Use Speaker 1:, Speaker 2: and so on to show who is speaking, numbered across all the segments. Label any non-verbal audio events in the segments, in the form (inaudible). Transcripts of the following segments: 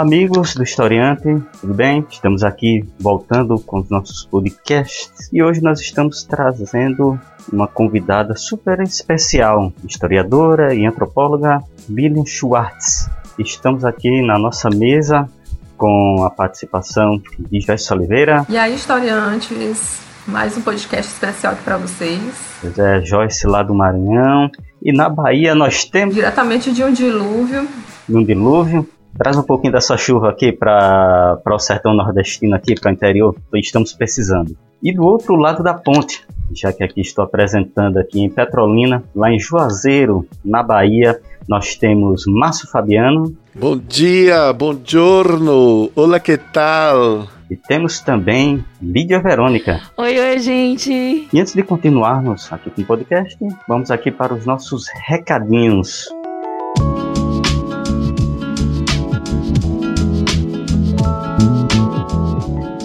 Speaker 1: Olá, amigos do Historiante, tudo bem? Estamos aqui voltando com os nossos podcasts e hoje nós estamos trazendo uma convidada super especial, historiadora e antropóloga Lilian Schwartz. Estamos aqui na nossa mesa com a participação de Joyce Oliveira.
Speaker 2: E aí, historiantes, mais um podcast especial aqui para vocês.
Speaker 1: Pois é, Joyce lá do Maranhão. E na Bahia nós temos.
Speaker 2: Diretamente de um dilúvio.
Speaker 1: De um dilúvio. Traz um pouquinho dessa chuva aqui para o sertão nordestino, aqui para o interior, estamos precisando. E do outro lado da ponte, já que aqui estou apresentando aqui em Petrolina, lá em Juazeiro, na Bahia, nós temos Márcio Fabiano.
Speaker 3: Bom dia, bom giorno, olá que tal?
Speaker 1: E temos também Lídia Verônica.
Speaker 4: Oi, oi, gente.
Speaker 1: E antes de continuarmos aqui com o podcast, vamos aqui para os nossos recadinhos.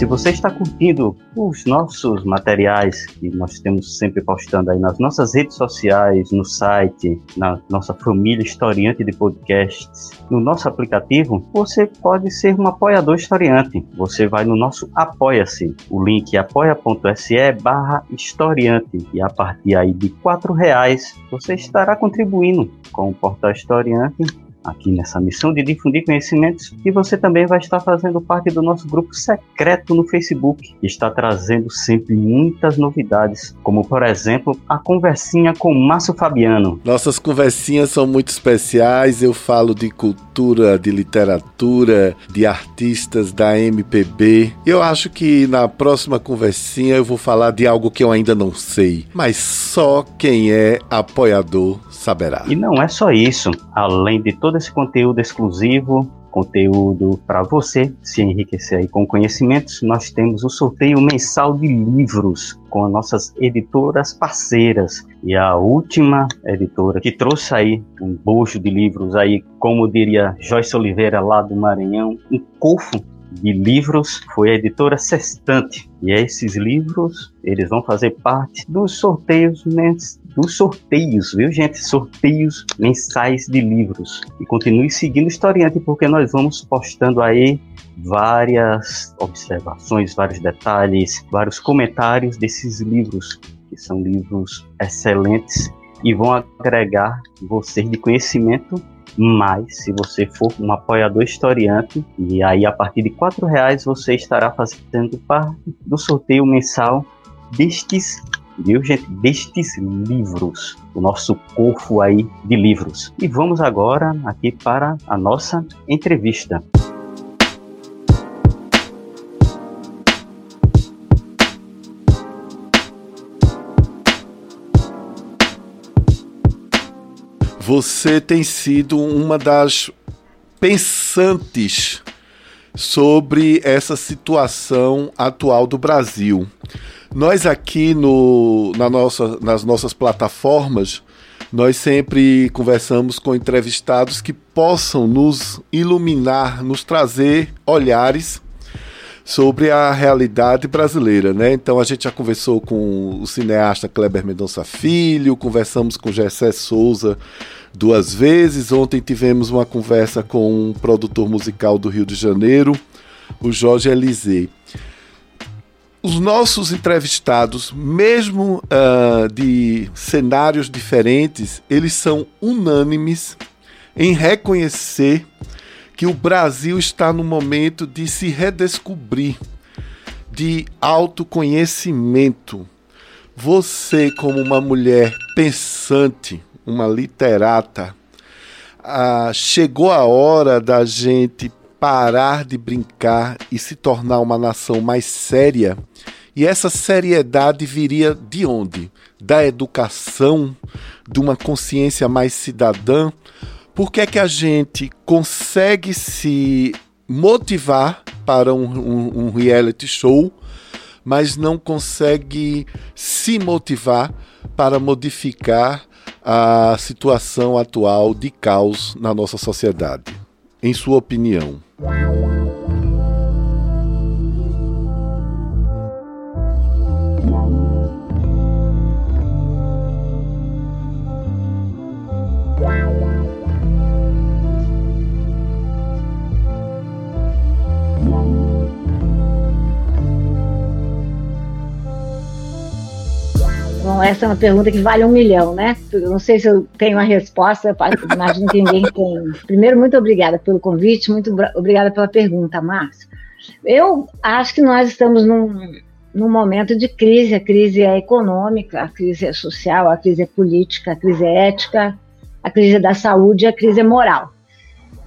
Speaker 1: Se você está curtindo os nossos materiais que nós temos sempre postando aí nas nossas redes sociais, no site, na nossa família historiante de podcasts, no nosso aplicativo, você pode ser um apoiador historiante. Você vai no nosso Apoia-se, o link é apoia.se barra historiante e a partir aí de quatro reais você estará contribuindo com o Portal Historiante aqui nessa missão de difundir conhecimentos e você também vai estar fazendo parte do nosso grupo secreto no Facebook, que está trazendo sempre muitas novidades, como por exemplo a conversinha com Márcio Fabiano.
Speaker 3: Nossas conversinhas são muito especiais, eu falo de cultura, de literatura, de artistas da MPB. Eu acho que na próxima conversinha eu vou falar de algo que eu ainda não sei, mas só quem é apoiador saberá.
Speaker 1: E não é só isso, além de todo esse conteúdo exclusivo, conteúdo para você se enriquecer aí com conhecimentos, nós temos o sorteio mensal de livros com as nossas editoras parceiras. E a última editora que trouxe aí um bojo de livros aí, como diria Joyce Oliveira lá do Maranhão, um cofo de livros foi a editora Sextante. E esses livros, eles vão fazer parte dos sorteios dos sorteios, viu gente? Sorteios mensais de livros. E continue seguindo o Historiante, porque nós vamos postando aí várias observações, vários detalhes, vários comentários desses livros, que são livros excelentes e vão agregar vocês de conhecimento mas se você for um apoiador historiante, e aí a partir de R$ reais você estará fazendo parte do sorteio mensal destes viu gente, destes livros, o nosso corpo aí de livros. E vamos agora aqui para a nossa entrevista.
Speaker 3: Você tem sido uma das pensantes sobre essa situação atual do Brasil. Nós aqui no, na nossa, nas nossas plataformas, nós sempre conversamos com entrevistados que possam nos iluminar, nos trazer olhares sobre a realidade brasileira, né? Então a gente já conversou com o cineasta Kleber Mendonça Filho, conversamos com Gessé Souza duas vezes. Ontem tivemos uma conversa com um produtor musical do Rio de Janeiro, o Jorge Elisei os nossos entrevistados, mesmo uh, de cenários diferentes, eles são unânimes em reconhecer que o Brasil está no momento de se redescobrir, de autoconhecimento. Você, como uma mulher pensante, uma literata, uh, chegou a hora da gente parar de brincar e se tornar uma nação mais séria e essa seriedade viria de onde? Da educação, de uma consciência mais cidadã. Por que é que a gente consegue se motivar para um, um, um reality show, mas não consegue se motivar para modificar a situação atual de caos na nossa sociedade. Em sua opinião?
Speaker 4: Bom, essa é uma pergunta que vale um milhão, né? Eu não sei se eu tenho a resposta, imagino que ninguém tem. Primeiro, muito obrigada pelo convite, muito obrigada pela pergunta, Márcio. Eu acho que nós estamos num, num momento de crise, a crise é econômica, a crise é social, a crise é política, a crise é ética, a crise é da saúde, a crise é moral.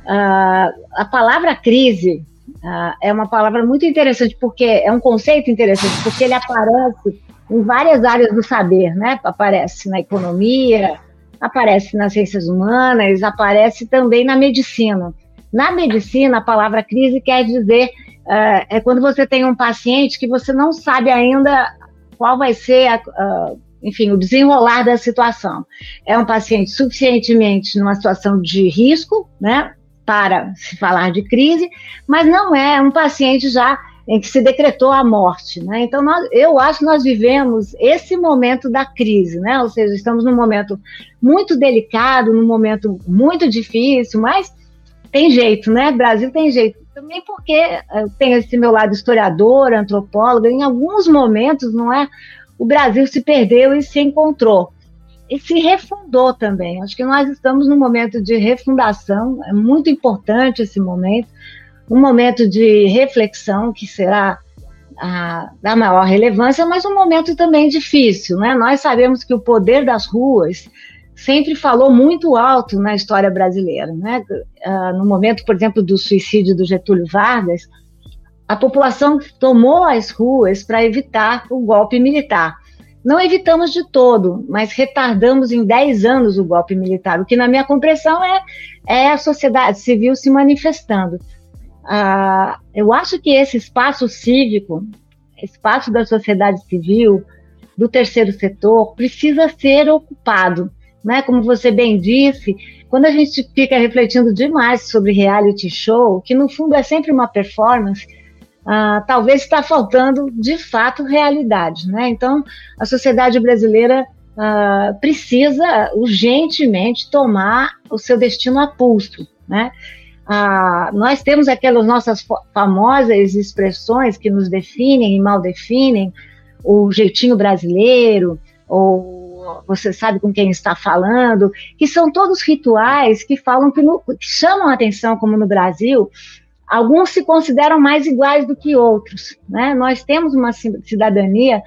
Speaker 4: Uh, a palavra crise uh, é uma palavra muito interessante, porque é um conceito interessante, porque ele aparece em várias áreas do saber, né? Aparece na economia, aparece nas ciências humanas, aparece também na medicina. Na medicina, a palavra crise quer dizer uh, é quando você tem um paciente que você não sabe ainda qual vai ser, a, uh, enfim, o desenrolar da situação. É um paciente suficientemente numa situação de risco, né? Para se falar de crise, mas não é um paciente já em que se decretou a morte. Né? Então, nós, eu acho que nós vivemos esse momento da crise, né? ou seja, estamos num momento muito delicado, num momento muito difícil, mas tem jeito, né? Brasil tem jeito. Também porque eu tenho esse meu lado historiador, antropólogo, em alguns momentos, não é? O Brasil se perdeu e se encontrou. E se refundou também. Acho que nós estamos num momento de refundação, é muito importante esse momento um momento de reflexão que será a, da maior relevância, mas um momento também difícil. Né? Nós sabemos que o poder das ruas sempre falou muito alto na história brasileira. Né? Uh, no momento, por exemplo, do suicídio do Getúlio Vargas, a população tomou as ruas para evitar o golpe militar. Não evitamos de todo, mas retardamos em 10 anos o golpe militar, o que, na minha compreensão, é, é a sociedade civil se manifestando. Ah, eu acho que esse espaço cívico, espaço da sociedade civil, do terceiro setor, precisa ser ocupado. Né? Como você bem disse, quando a gente fica refletindo demais sobre reality show, que no fundo é sempre uma performance, ah, talvez está faltando de fato realidade. Né? Então, a sociedade brasileira ah, precisa urgentemente tomar o seu destino a pulso. Né? Ah, nós temos aquelas nossas famosas expressões que nos definem e mal definem, o jeitinho brasileiro, ou você sabe com quem está falando, que são todos rituais que falam que, no, que chamam a atenção, como no Brasil, alguns se consideram mais iguais do que outros. Né? Nós temos uma cidadania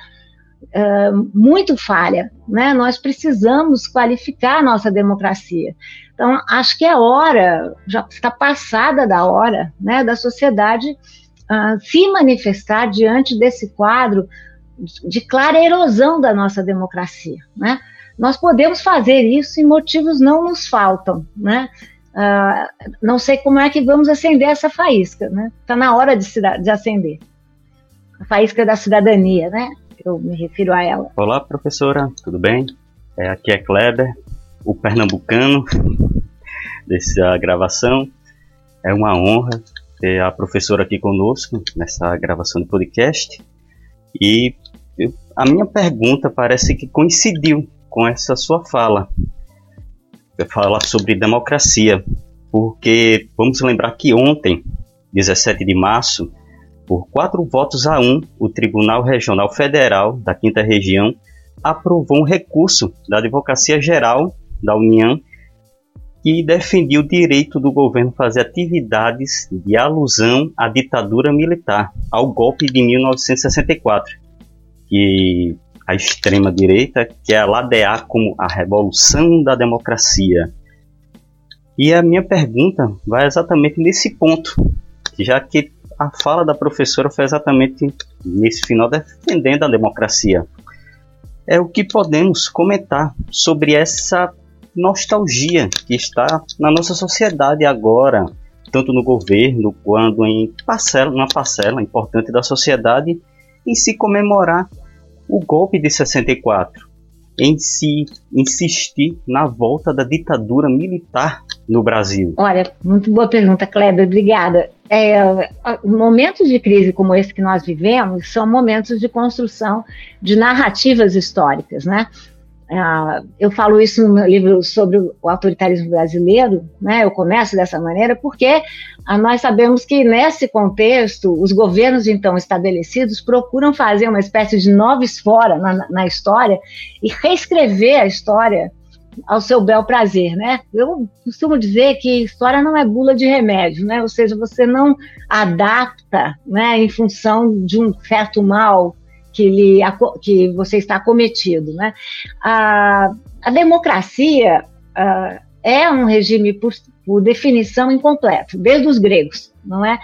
Speaker 4: uh, muito falha, né? nós precisamos qualificar a nossa democracia. Então, acho que é hora, já está passada da hora, né, da sociedade uh, se manifestar diante desse quadro de clara erosão da nossa democracia, né? Nós podemos fazer isso e motivos não nos faltam, né? Uh, não sei como é que vamos acender essa faísca, né? Está na hora de, de acender. A faísca da cidadania, né? Eu me refiro a ela.
Speaker 1: Olá, professora, tudo bem? É, aqui é Kleber, o pernambucano (laughs) dessa gravação. É uma honra ter a professora aqui conosco nessa gravação do podcast. E a minha pergunta parece que coincidiu com essa sua fala. Falar sobre democracia, porque vamos lembrar que ontem, 17 de março, por quatro votos a um, o Tribunal Regional Federal da Quinta Região aprovou um recurso da Advocacia Geral da União que defendia o direito do governo fazer atividades de alusão à ditadura militar, ao golpe de 1964, que a extrema-direita quer ladear como a revolução da democracia. E a minha pergunta vai exatamente nesse ponto, já que a fala da professora foi exatamente nesse final defendendo a democracia. É o que podemos comentar sobre essa nostalgia que está na nossa sociedade agora, tanto no governo quanto em parcela, uma parcela importante da sociedade em se comemorar o golpe de 64, em se insistir na volta da ditadura militar no Brasil?
Speaker 4: Olha, muito boa pergunta, Kleber, obrigada. É, momentos de crise como esse que nós vivemos são momentos de construção de narrativas históricas, né? Uh, eu falo isso no meu livro sobre o autoritarismo brasileiro, né? Eu começo dessa maneira porque uh, nós sabemos que nesse contexto os governos então estabelecidos procuram fazer uma espécie de nova esfora na, na história e reescrever a história ao seu bel prazer, né? Eu costumo dizer que história não é bula de remédio, né? Ou seja, você não adapta, né, em função de um certo mal que, lhe, que você está cometido. Né? A, a democracia a, é um regime, por, por definição, incompleto, desde os gregos, não é?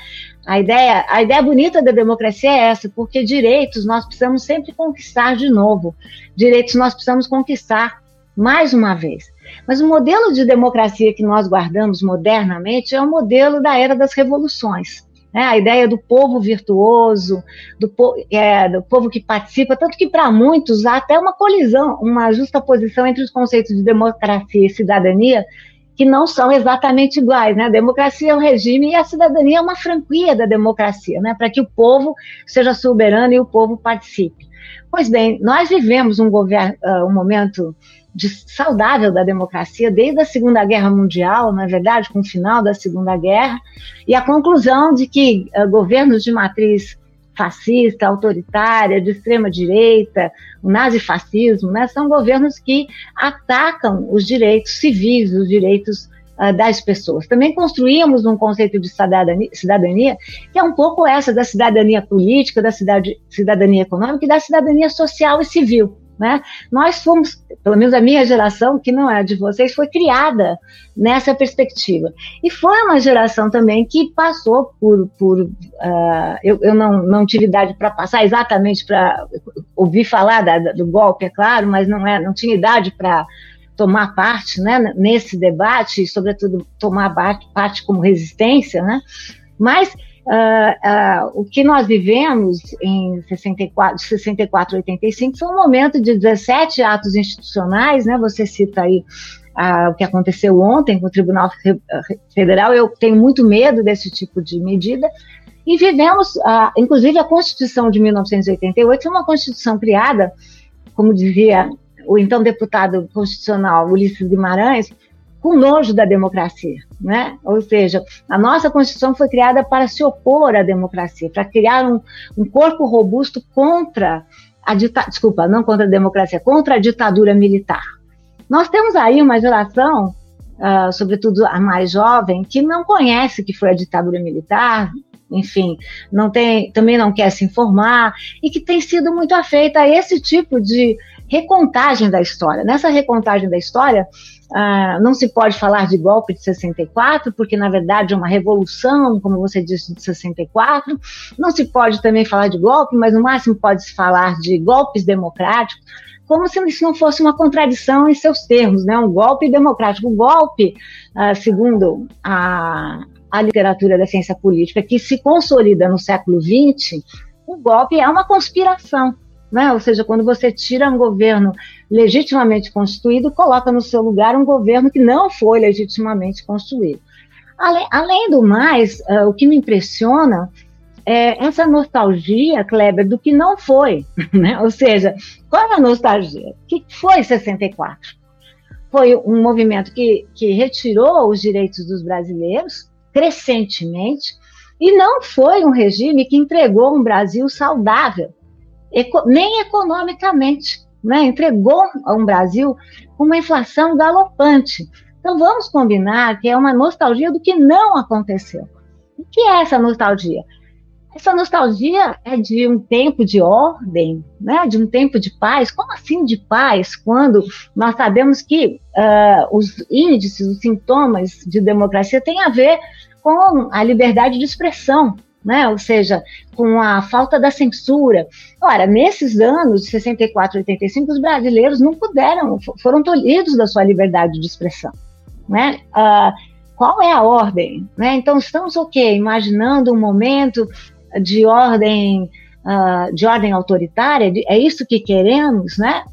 Speaker 4: A ideia, a ideia bonita da democracia é essa, porque direitos nós precisamos sempre conquistar de novo. Direitos nós precisamos conquistar mais uma vez. Mas o modelo de democracia que nós guardamos modernamente é o modelo da era das revoluções né? a ideia do povo virtuoso, do, é, do povo que participa, tanto que para muitos há até uma colisão, uma justa posição entre os conceitos de democracia e cidadania, que não são exatamente iguais. Né? A democracia é um regime e a cidadania é uma franquia da democracia, né? para que o povo seja soberano e o povo participe. Pois bem, nós vivemos um, uh, um momento de, saudável da democracia desde a Segunda Guerra Mundial, na verdade, com o final da Segunda Guerra, e a conclusão de que uh, governos de matriz fascista, autoritária, de extrema direita, o nazifascismo, né, são governos que atacam os direitos civis, os direitos uh, das pessoas. Também construímos um conceito de cidadania, cidadania, que é um pouco essa da cidadania política, da cidadania econômica e da cidadania social e civil. Né? Nós fomos, pelo menos a minha geração, que não é a de vocês, foi criada nessa perspectiva. E foi uma geração também que passou por. por uh, eu, eu não, não tive idade para passar exatamente para ouvir falar da, do golpe, é claro, mas não, é, não tinha idade para tomar parte né, nesse debate, e, sobretudo, tomar parte como resistência, né? mas Uh, o que nós vivemos em 64, de 64 a 85 foi um momento de 17 atos institucionais, né? Você cita aí uh, o que aconteceu ontem com o Tribunal Federal. Eu tenho muito medo desse tipo de medida. E vivemos, inclusive, a Constituição de 1988 foi uma Constituição criada, como dizia o então deputado constitucional Ulisses Guimarães, com nojo da democracia, né? Ou seja, a nossa Constituição foi criada para se opor à democracia, para criar um, um corpo robusto contra a ditadura, desculpa, não contra a democracia, contra a ditadura militar. Nós temos aí uma geração, uh, sobretudo a mais jovem, que não conhece que foi a ditadura militar, enfim, não tem, também não quer se informar e que tem sido muito afeita a esse tipo de recontagem da história. Nessa recontagem da história, ah, não se pode falar de golpe de 64, porque na verdade é uma revolução, como você disse, de 64. Não se pode também falar de golpe, mas no máximo pode-se falar de golpes democráticos, como se isso não fosse uma contradição em seus termos, né? Um golpe democrático. O golpe, ah, segundo a, a literatura da ciência política, que se consolida no século XX, o golpe é uma conspiração né? Ou seja, quando você tira um governo legitimamente constituído, coloca no seu lugar um governo que não foi legitimamente construído. Além, além do mais, uh, o que me impressiona é essa nostalgia, Kleber, do que não foi. (laughs) Né? Ou seja, qual é a nostalgia? O que foi 64? Foi um movimento que, que retirou os direitos dos brasileiros crescentemente e não foi um regime que entregou um Brasil saudável nem economicamente, né? entregou a um Brasil uma inflação galopante. Então vamos combinar que é uma nostalgia do que não aconteceu. O que é essa nostalgia? Essa nostalgia é de um tempo de ordem, né? de um tempo de paz. Como assim de paz? Quando nós sabemos que uh, os índices, os sintomas de democracia têm a ver com a liberdade de expressão, né? ou seja, com a falta da censura. Ora, nesses anos de 64 e 85, os brasileiros não puderam, foram tolhidos da sua liberdade de expressão. Né? Uh, qual é a ordem? Né? Então, estamos o quê? Imaginando um momento de ordem uh, de ordem autoritária, é isso que queremos, né?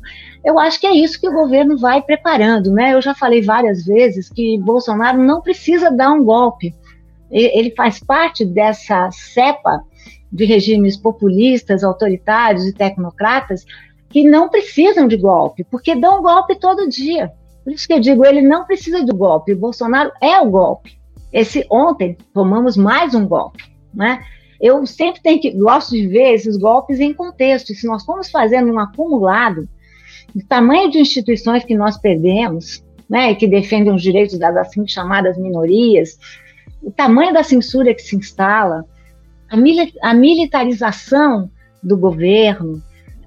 Speaker 4: Eu acho que é isso que o governo vai preparando, né? Eu já falei várias vezes que Bolsonaro não precisa dar um golpe. Ele faz parte dessa cepa de regimes populistas, autoritários e tecnocratas que não precisam de golpe, porque dão golpe todo dia. Por isso que eu digo, ele não precisa de golpe. O Bolsonaro é o golpe. Esse ontem tomamos mais um golpe, né? Eu sempre tenho que gosto de ver esses golpes em contexto. Se nós formos fazendo um acumulado do tamanho de instituições que nós perdemos, né, que defendem os direitos das assim chamadas minorias, o tamanho da censura que se instala, a, mili a militarização do governo,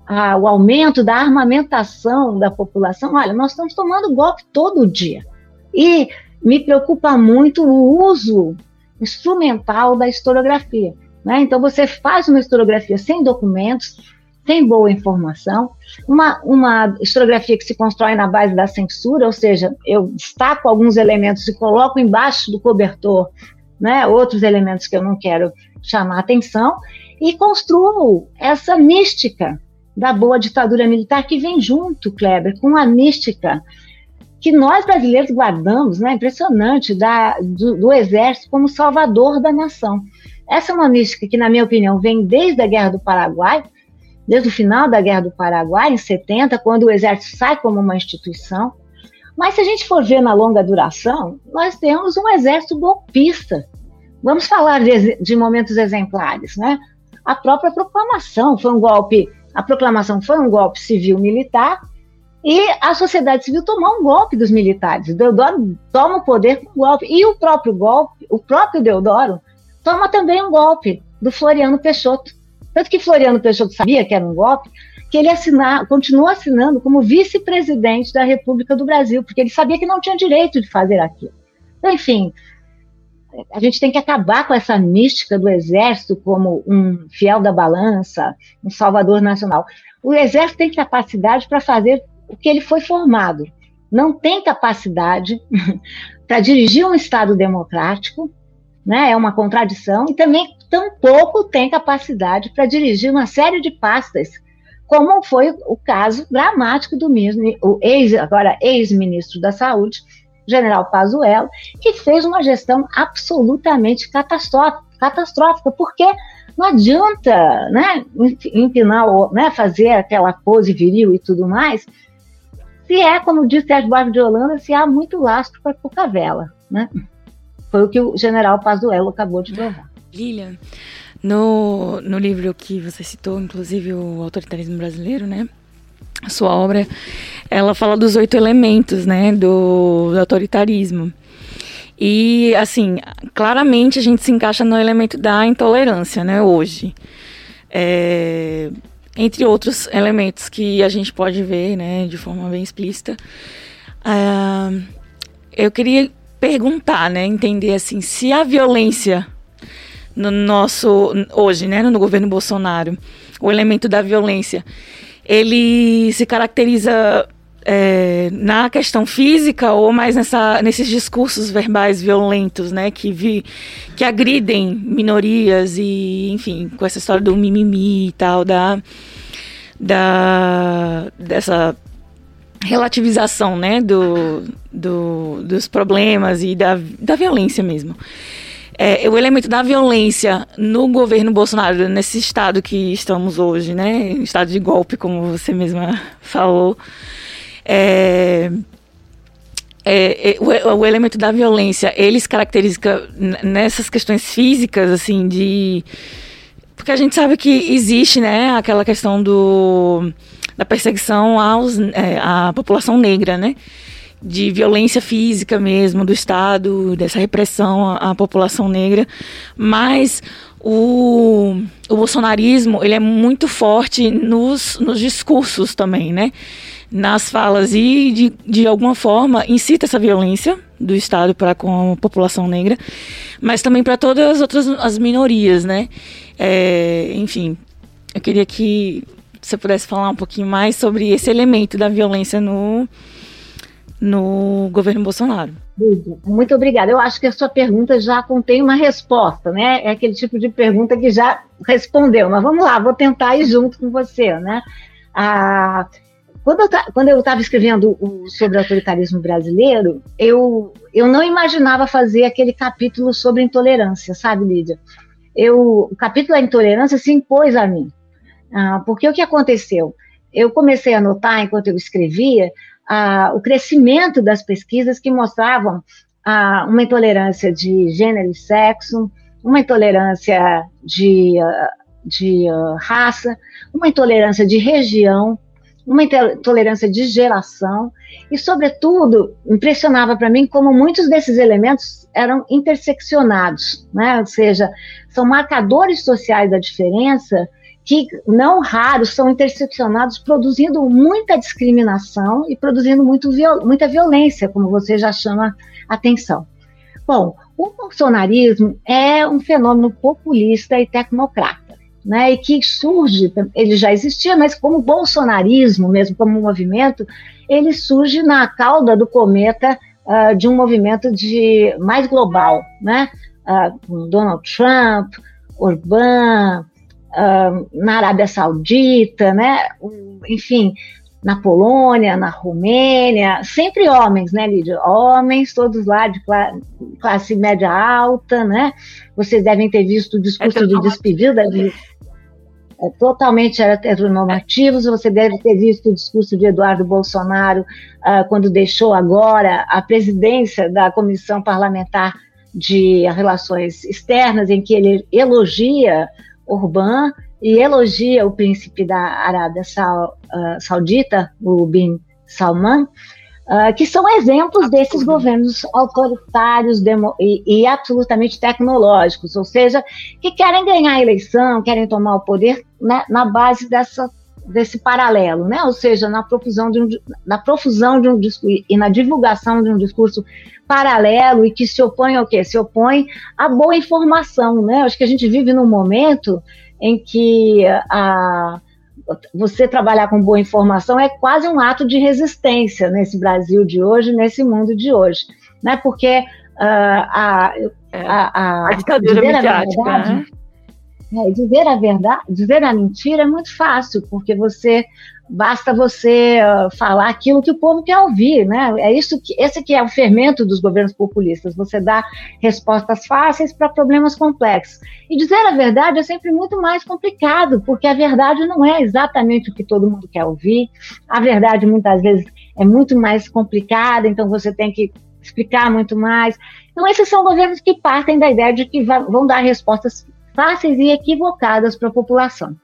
Speaker 4: a, o aumento da armamentação da população, olha, nós estamos tomando golpe todo dia. E me preocupa muito o uso instrumental da historiografia. Né? Então, você faz uma historiografia sem documentos, tem boa informação, uma, uma historiografia que se constrói na base da censura, ou seja, eu destaco alguns elementos e coloco embaixo do cobertor né, outros elementos que eu não quero chamar atenção, e construo essa mística da boa ditadura militar que vem junto, Kleber, com a mística que nós brasileiros guardamos, né, impressionante, da, do, do exército como salvador da nação. Essa é uma mística que, na minha opinião, vem desde a Guerra do Paraguai, desde o final da Guerra do Paraguai, em 70, quando o exército sai como uma instituição. Mas se a gente for ver na longa duração, nós temos um exército golpista. Vamos falar de, de momentos exemplares, né? A própria proclamação foi um golpe, a proclamação foi um golpe civil-militar e a sociedade civil tomou um golpe dos militares. Deodoro toma o poder com um golpe. E o próprio golpe, o próprio Deodoro, toma também um golpe do Floriano Peixoto. Tanto que Floriano Peixoto sabia que era um golpe, que ele assinar, continuou assinando como vice-presidente da República do Brasil, porque ele sabia que não tinha direito de fazer aquilo. Então, enfim, a gente tem que acabar com essa mística do exército como um fiel da balança, um salvador nacional. O exército tem capacidade para fazer o que ele foi formado. Não tem capacidade (laughs) para dirigir um Estado democrático, né? é uma contradição, e também tampouco tem capacidade para dirigir uma série de pastas, como foi o caso dramático do ex, agora ex-ministro da Saúde, general Pazuello, que fez uma gestão absolutamente catastrófica, porque não adianta né, empinar, né, fazer aquela pose viril e tudo mais, se é, como disse Sérgio Barro de Holanda, se há muito lastro para pouca vela. Né? Foi o que o general Pazuello acabou de provar.
Speaker 5: Lilian, no, no livro que você citou, inclusive o autoritarismo brasileiro, né? A sua obra, ela fala dos oito elementos, né, do, do autoritarismo. E, assim, claramente a gente se encaixa no elemento da intolerância, né, hoje. É, entre outros elementos que a gente pode ver, né, de forma bem explícita. Uh, eu queria perguntar, né, entender assim, se a violência no nosso hoje, né, no governo Bolsonaro, o elemento da violência, ele se caracteriza é, na questão física ou mais nessa, nesses discursos verbais violentos, né, que, vi, que agridem minorias e, enfim, com essa história do mimimi e tal, da, da dessa relativização, né, do, do, dos problemas e da, da violência mesmo. É, o elemento da violência no governo Bolsonaro, nesse estado que estamos hoje, né? Estado de golpe, como você mesma falou. É, é, é, o, o, elemento da violência, ele se caracteriza nessas questões físicas, assim, de... Porque a gente sabe que existe, né, aquela questão do, da perseguição aos, é, à população negra, né? de violência física mesmo do Estado, dessa repressão à, à população negra, mas o, o bolsonarismo ele é muito forte nos, nos discursos também, né? Nas falas e, de, de alguma forma, incita essa violência do Estado para com a população negra, mas também para todas as outras as minorias, né? É, enfim, eu queria que você pudesse falar um pouquinho mais sobre esse elemento da violência no, no governo Bolsonaro.
Speaker 4: Muito obrigada. Eu acho que a sua pergunta já contém uma resposta, né? É aquele tipo de pergunta que já respondeu. Mas vamos lá, vou tentar ir junto com você, né? Ah, quando eu estava escrevendo o, sobre o autoritarismo brasileiro, eu, eu não imaginava fazer aquele capítulo sobre intolerância, sabe, Lídia? Eu, o capítulo da intolerância se impôs a mim. Ah, porque o que aconteceu? Eu comecei a notar, enquanto eu escrevia, ah, o crescimento das pesquisas que mostravam ah, uma intolerância de gênero e sexo, uma intolerância de, ah, de uh, raça, uma intolerância de região, uma intolerância de geração, e, sobretudo, impressionava para mim como muitos desses elementos eram interseccionados, né? ou seja, são marcadores sociais da diferença que, não raros, são interseccionados, produzindo muita discriminação e produzindo muito muita violência, como você já chama atenção. Bom, o bolsonarismo é um fenômeno populista e tecnocrata né, e que surge, ele já existia, mas como bolsonarismo, mesmo como movimento, ele surge na cauda do cometa uh, de um movimento de mais global, né, uh, Donald Trump, Orbán, uh, na Arábia Saudita, né, enfim, na Polônia, na Romênia, sempre homens, né, Lídia? Homens, todos lá de classe média alta, né? Vocês devem ter visto o discurso é de despedida de, é, totalmente heteronormativos. Você deve ter visto o discurso de Eduardo Bolsonaro uh, quando deixou agora a presidência da Comissão Parlamentar de Relações Externas, em que ele elogia Orbán e elogia o príncipe da Arábia uh, Saudita, o Bin Salman, Uh, que são exemplos desses governos autoritários e, e, absolutamente tecnológicos, ou seja, que querem ganhar a eleição, querem tomar o poder né, na base dessa, desse paralelo, né? ou seja, na profusão, de um, na profusão de um discurso e na divulgação de um discurso paralelo e que se opõe ao quê? Se opõe à boa informação. Né? Acho que a gente vive num momento em que a você trabalhar com boa informação é quase um ato de resistência nesse Brasil de hoje, nesse mundo de hoje, né? Porque uh, a, a, a,
Speaker 5: a ditadura midiática, verdade, né?
Speaker 4: É, dizer a verdade, dizer a mentira é muito fácil, porque você basta você uh, falar aquilo que o povo quer ouvir, né? É isso que esse que é o fermento dos governos populistas. Você dá respostas fáceis para problemas complexos. E dizer a verdade é sempre muito mais complicado, porque a verdade não é exatamente o que todo mundo quer ouvir. A verdade muitas vezes é muito mais complicada, então você tem que explicar muito mais. Então esses são governos que partem da ideia de que vão dar respostas fáceis e equivocadas para a população.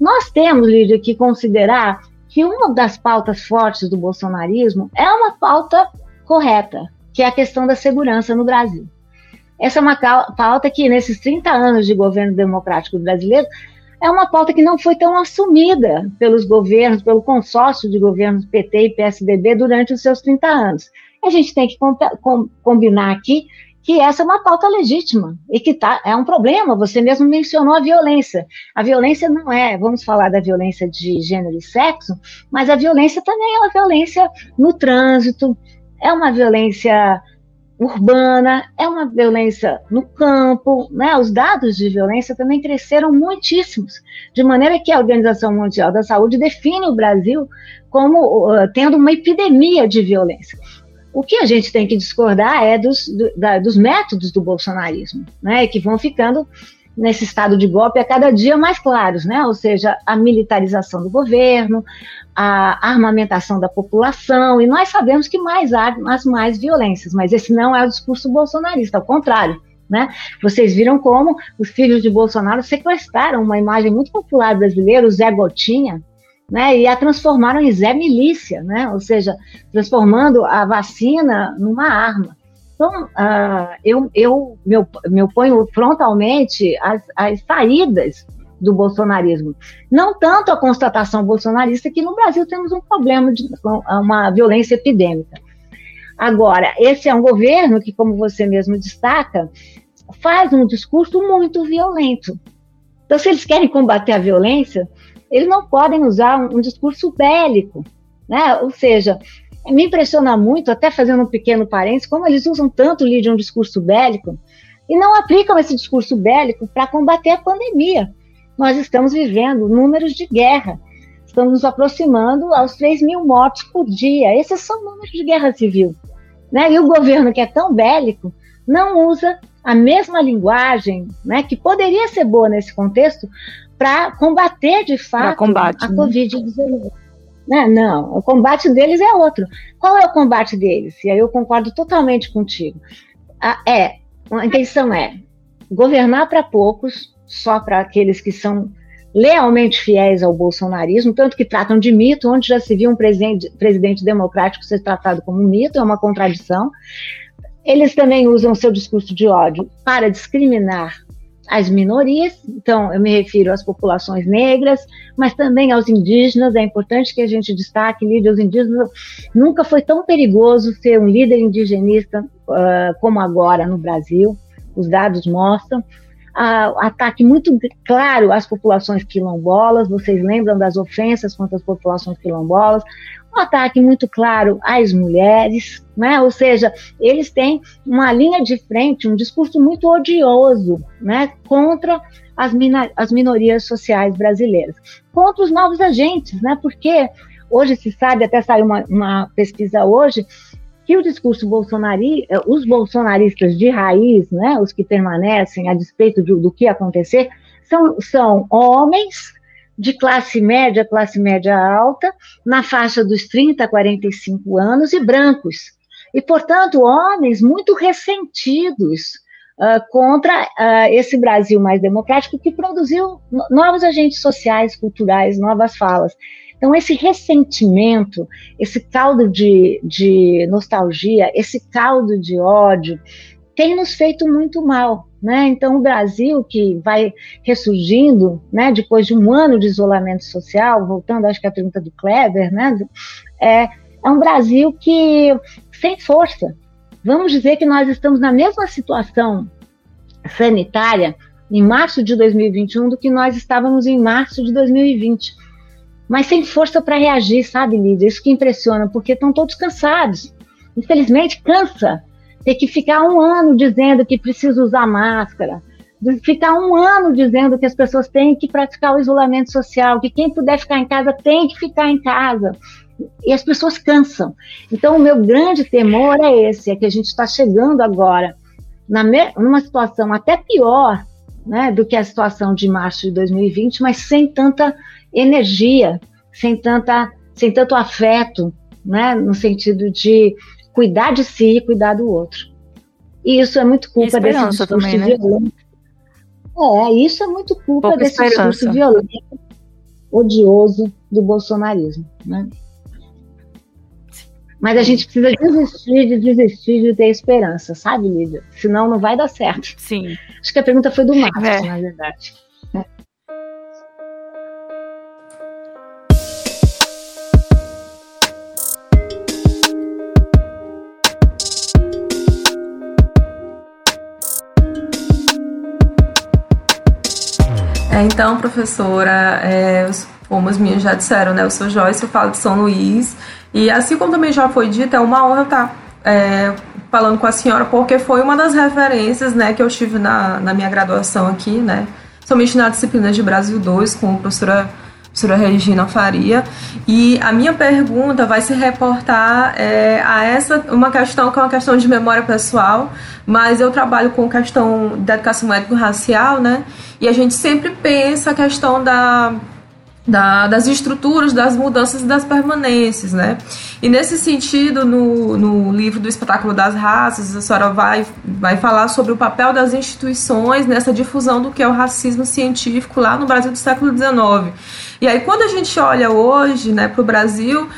Speaker 4: Nós temos, Lídia, que considerar que uma das pautas fortes do bolsonarismo é uma pauta correta, que é a questão da segurança no Brasil. Essa é uma pauta que, nesses 30 anos de governo democrático brasileiro, é uma pauta que não foi tão assumida pelos governos, pelo consórcio de governos PT e PSDB durante os seus 30 anos. A gente tem que combinar aqui que essa é uma pauta legítima e que tá, é um problema. Você mesmo mencionou a violência. A violência não é, vamos falar da violência de gênero e sexo, mas a violência também é uma violência no trânsito, é uma violência urbana, é uma violência no campo, né? Os dados de violência também cresceram muitíssimos, de maneira que a Organização Mundial da Saúde define o Brasil como uh, tendo uma epidemia de violência. O que a gente tem que discordar é dos, do, da, dos métodos do bolsonarismo, né, que vão ficando nesse estado de golpe a cada dia mais claros, né? Ou seja, a militarização do governo, a armamentação da população, e nós sabemos que mais há as mais violências, mas esse não é o discurso bolsonarista, ao contrário. Né? Vocês viram como os filhos de Bolsonaro sequestraram uma imagem muito popular brasileira, o Zé Gotinha, né, e a transformaram em Zé Milícia, né, ou seja, transformando a vacina numa arma. Então, uh, eu, eu me, me oponho frontalmente às, às saídas do bolsonarismo. Não tanto a constatação bolsonarista que no Brasil temos um problema de uma violência epidêmica. Agora, esse é um governo que, como você mesmo destaca, faz um discurso muito violento. Então, se eles querem combater a violência, eles não podem usar um, um discurso bélico, né? Ou seja, me impressiona muito, até fazendo um pequeno parênteses, como eles usam tanto de um discurso bélico e não aplicam esse discurso bélico para combater a pandemia. Nós estamos vivendo números de guerra, estamos nos aproximando aos 3 mil mortos por dia. Esses são números de guerra civil. Né? E o governo, que é tão bélico, não usa a mesma linguagem, né, que poderia ser boa nesse contexto, para combater de fato
Speaker 5: combate,
Speaker 4: a
Speaker 5: né?
Speaker 4: Covid-19. Né? Não, o combate deles é outro. Qual é o combate deles? E aí eu concordo totalmente contigo. A, é, a intenção é governar para poucos, só para aqueles que são lealmente fiéis ao bolsonarismo, tanto que tratam de mito, onde já se viu um presidente, presidente democrático ser tratado como um mito, é uma contradição. Eles também usam seu discurso de ódio para discriminar as minorias, então eu me refiro às populações negras, mas também aos indígenas. É importante que a gente destaque, líder, os indígenas nunca foi tão perigoso ser um líder indigenista uh, como agora no Brasil. Os dados mostram. Uh, ataque muito claro às populações quilombolas. Vocês lembram das ofensas contra as populações quilombolas? Um ataque muito claro às mulheres, né? ou seja, eles têm uma linha de frente, um discurso muito odioso né? contra as, as minorias sociais brasileiras, contra os novos agentes, né? porque hoje se sabe, até saiu uma, uma pesquisa hoje, que o discurso bolsonarista, os bolsonaristas de raiz, né, os que permanecem a despeito de, do que acontecer, são, são homens de classe média, classe média alta, na faixa dos 30 a 45 anos e brancos. E, portanto, homens muito ressentidos uh, contra uh, esse Brasil mais democrático que produziu novos agentes sociais, culturais, novas falas. Então, esse ressentimento, esse caldo de, de nostalgia, esse caldo de ódio, tem nos feito muito mal. Né? Então, o Brasil, que vai ressurgindo, né, depois de um ano de isolamento social, voltando, acho que à pergunta do Kleber, né, é, é um Brasil que sem força. Vamos dizer que nós estamos na mesma situação sanitária em março de 2021 do que nós estávamos em março de 2020. Mas sem força para reagir, sabe, Lídia? Isso que impressiona, porque estão todos cansados. Infelizmente, cansa ter que ficar um ano dizendo que precisa usar máscara, ficar um ano dizendo que as pessoas têm que praticar o isolamento social, que quem puder ficar em casa tem que ficar em casa. E as pessoas cansam. Então, o meu grande temor é esse, é que a gente está chegando agora na numa situação até pior né, do que a situação de março de 2020, mas sem tanta energia, sem, tanta, sem tanto afeto, né, no sentido de cuidar de si e cuidar do outro. E isso é muito culpa desse discurso também, né? violento. É, isso é muito culpa Pouca desse esperança. discurso violento, odioso do bolsonarismo. Né? Mas a gente precisa desistir de desistir de ter esperança, sabe, Lídia? Senão não vai dar certo.
Speaker 5: Sim.
Speaker 4: Acho que a pergunta foi do Marcos, é. na verdade.
Speaker 2: Então, professora, é, como as minhas já disseram, né? Eu sou Joyce, eu falo de São Luís. E assim como também já foi dito, é uma honra estar é, falando com a senhora, porque foi uma das referências né, que eu tive na, na minha graduação aqui, né? Somente na disciplina de Brasil 2, com a professora professora Regina Faria. E a minha pergunta vai se reportar é, a essa, uma questão que é uma questão de memória pessoal, mas eu trabalho com questão da educação étnico-racial, né? E a gente sempre pensa a questão da da, das estruturas, das mudanças e das permanências, né? E nesse sentido, no, no livro do Espetáculo das Raças, a senhora vai, vai falar sobre o papel das instituições nessa difusão do que é o racismo científico lá no Brasil do século XIX. E aí, quando a gente olha hoje né, para o Brasil,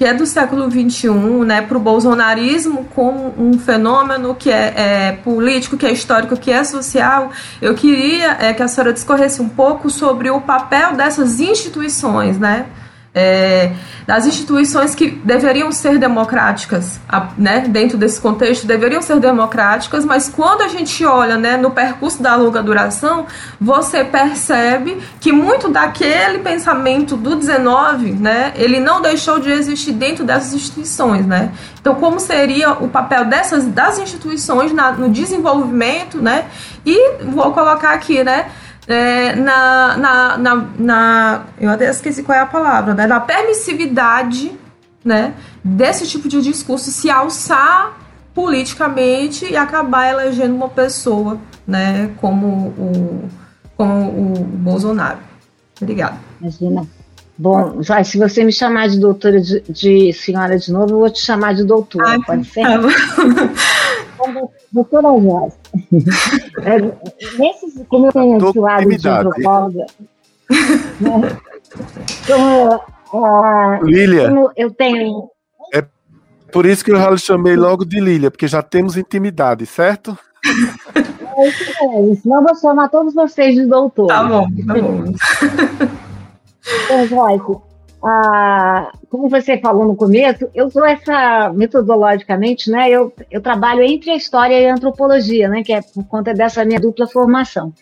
Speaker 2: que é do século XXI, né, para o bolsonarismo como um fenômeno que é, é, político, que é histórico, que é social, eu queria é, que a senhora discorresse um pouco sobre o papel dessas instituições, né, é, das instituições que deveriam ser democráticas, né, dentro desse contexto, deveriam ser democráticas, mas quando a gente olha né, no percurso da longa duração, você percebe que muito daquele pensamento do 19, né, ele não deixou de existir dentro dessas instituições. Né? Então, como seria o papel dessas das instituições na, no desenvolvimento, né? E vou colocar aqui, né? É, na, na, na, na, Eu até esqueci qual é a palavra, né? Na permissividade né, desse tipo de discurso se alçar politicamente e acabar elegendo uma pessoa né, como o, como o Bolsonaro. Obrigada.
Speaker 4: Imagina. Bom, Joyce, se você me chamar de doutora de, de, senhora de novo, eu vou te chamar de doutora, pode ser? Tá doutora Joyce, é, nesses, como eu tenho esse lado de antropóloga, né,
Speaker 3: como, Lília, como eu tenho... É por isso que eu já chamei logo de Lília, porque já temos intimidade, certo?
Speaker 4: É isso mesmo, senão eu vou chamar todos vocês de doutor.
Speaker 2: Tá bom, tá bom.
Speaker 4: Então, Joyce, ah, como você falou no começo, eu sou essa, metodologicamente, né, eu, eu trabalho entre a história e a antropologia, né, que é por conta dessa minha dupla formação.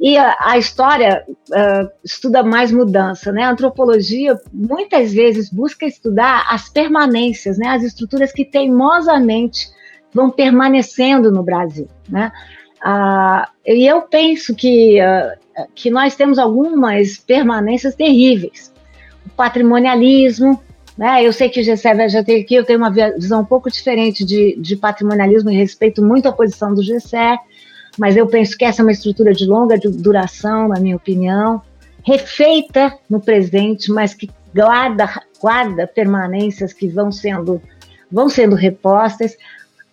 Speaker 4: E a, a história uh, estuda mais mudança, né? A antropologia muitas vezes busca estudar as permanências, né? As estruturas que teimosamente vão permanecendo no Brasil, né? Uh, e eu penso que uh, que nós temos algumas permanências terríveis. Patrimonialismo, né? Eu sei que o GCE já tem aqui, eu tenho uma visão um pouco diferente de, de patrimonialismo e respeito muito a posição do GCE, mas eu penso que essa é uma estrutura de longa duração, na minha opinião, refeita no presente, mas que guarda, guarda permanências que vão sendo, vão sendo repostas.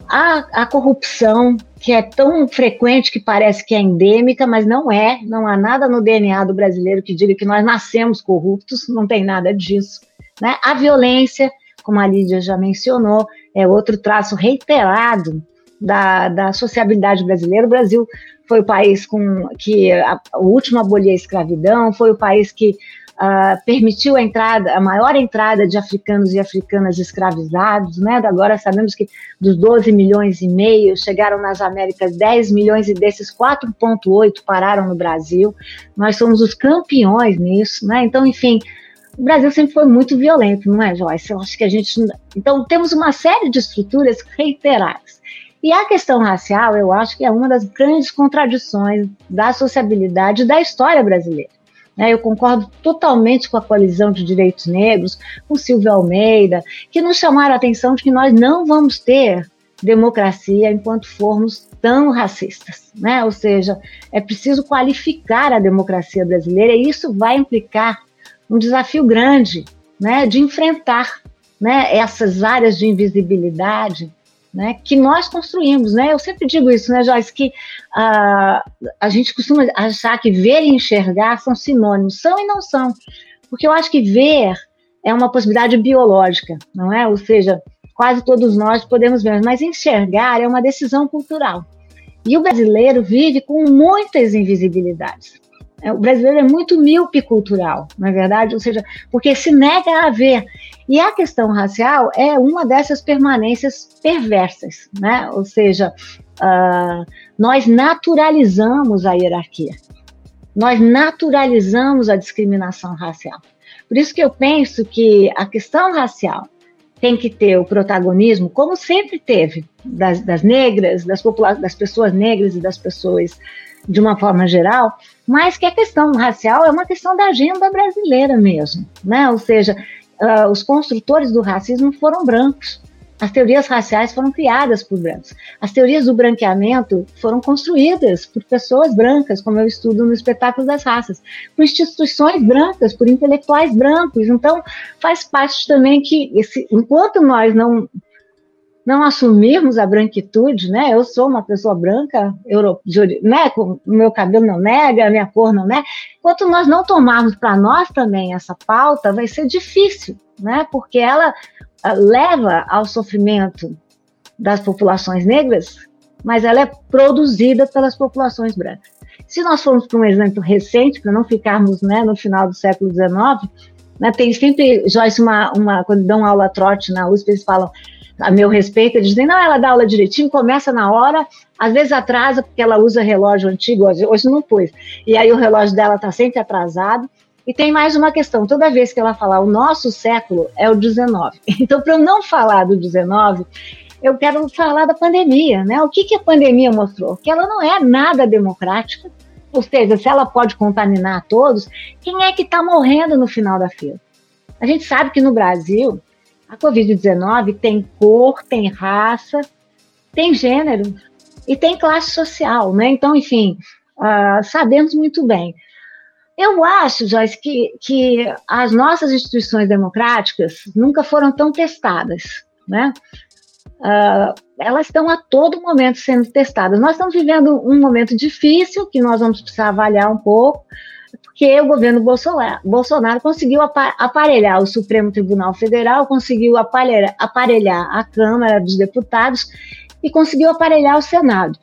Speaker 4: A, a corrupção, que é tão frequente que parece que é endêmica, mas não é. Não há nada no DNA do brasileiro que diga que nós nascemos corruptos, não tem nada disso. Né? A violência, como a Lídia já mencionou, é outro traço reiterado da, da sociabilidade brasileira. O Brasil foi o país com que a, o último aboliu a escravidão, foi o país que uh, permitiu a entrada, a maior entrada de africanos e africanas escravizados, né? Agora sabemos que dos 12 milhões e meio chegaram nas Américas 10 milhões e desses 4,8 pararam no Brasil. Nós somos os campeões nisso, né? Então, enfim, o Brasil sempre foi muito violento, não é, Joyce? Eu acho que a gente. Então, temos uma série de estruturas reiteradas. E a questão racial, eu acho que é uma das grandes contradições da sociabilidade da história brasileira. Né? Eu concordo totalmente com a coalizão de direitos negros, com Silvio Almeida, que nos chamaram a atenção de que nós não vamos ter democracia enquanto formos tão racistas, né? Ou seja, é preciso qualificar a democracia brasileira e isso vai implicar um desafio grande, né, de enfrentar, né, essas áreas de invisibilidade, né, que nós construímos, né? Eu sempre digo isso, né, Joyce, que uh, a gente costuma achar que ver e enxergar são sinônimos, são e não são, porque eu acho que ver é uma possibilidade biológica, não é? Ou seja, quase todos nós podemos ver, mas enxergar é uma decisão cultural. E o brasileiro vive com muitas invisibilidades. É, o brasileiro é muito míope cultural, na é verdade, ou seja, porque se nega a ver. E a questão racial é uma dessas permanências perversas, né? Ou seja, uh, nós naturalizamos a hierarquia, nós naturalizamos a discriminação racial. Por isso que eu penso que a questão racial tem que ter o protagonismo, como sempre teve, das, das negras, das, das pessoas negras e das pessoas de uma forma geral, mas que a questão racial é uma questão da agenda brasileira mesmo, né? Ou seja, uh, os construtores do racismo foram brancos. As teorias raciais foram criadas por brancos. As teorias do branqueamento foram construídas por pessoas brancas, como eu estudo no Espetáculo das Raças, por instituições brancas, por intelectuais brancos. Então, faz parte também que, esse, enquanto nós não não assumirmos a branquitude, né? Eu sou uma pessoa branca, né? Meu cabelo não nega, minha cor não nega. Enquanto nós não tomarmos para nós também essa pauta, vai ser difícil, né? Porque ela uh, leva ao sofrimento das populações negras, mas ela é produzida pelas populações brancas. Se nós formos para um exemplo recente, para não ficarmos né, no final do século XIX, Né? Tem sempre, Joyce, uma, uma, quando dão aula trote na USP, eles falam a meu respeito, eles dizem, não, ela dá aula direitinho, começa na hora, às vezes atrasa porque ela usa relógio antigo, hoje, hoje não pôs, e aí o relógio dela está sempre atrasado, e tem mais uma questão, toda vez que ela falar o nosso século é o 19. (laughs) Então, para eu não falar do 19, eu quero falar da pandemia, né? O que, que a pandemia mostrou? Que ela não é nada democrática, ou seja, se ela pode contaminar todos, quem é que está morrendo no final da fila? A gente sabe que no Brasil, a Covid-19 tem cor, tem raça, tem gênero e tem classe social, né? Então, enfim, uh, sabemos muito bem. Eu acho, Joyce, que, que as nossas instituições democráticas nunca foram tão testadas, né? Uh, elas estão a todo momento sendo testadas. Nós estamos vivendo um momento difícil que nós vamos precisar avaliar um pouco, porque o governo Bolsonaro, Bolsonaro conseguiu aparelhar o Supremo Tribunal Federal, conseguiu aparelhar, a Câmara dos Deputados e conseguiu aparelhar o Senado.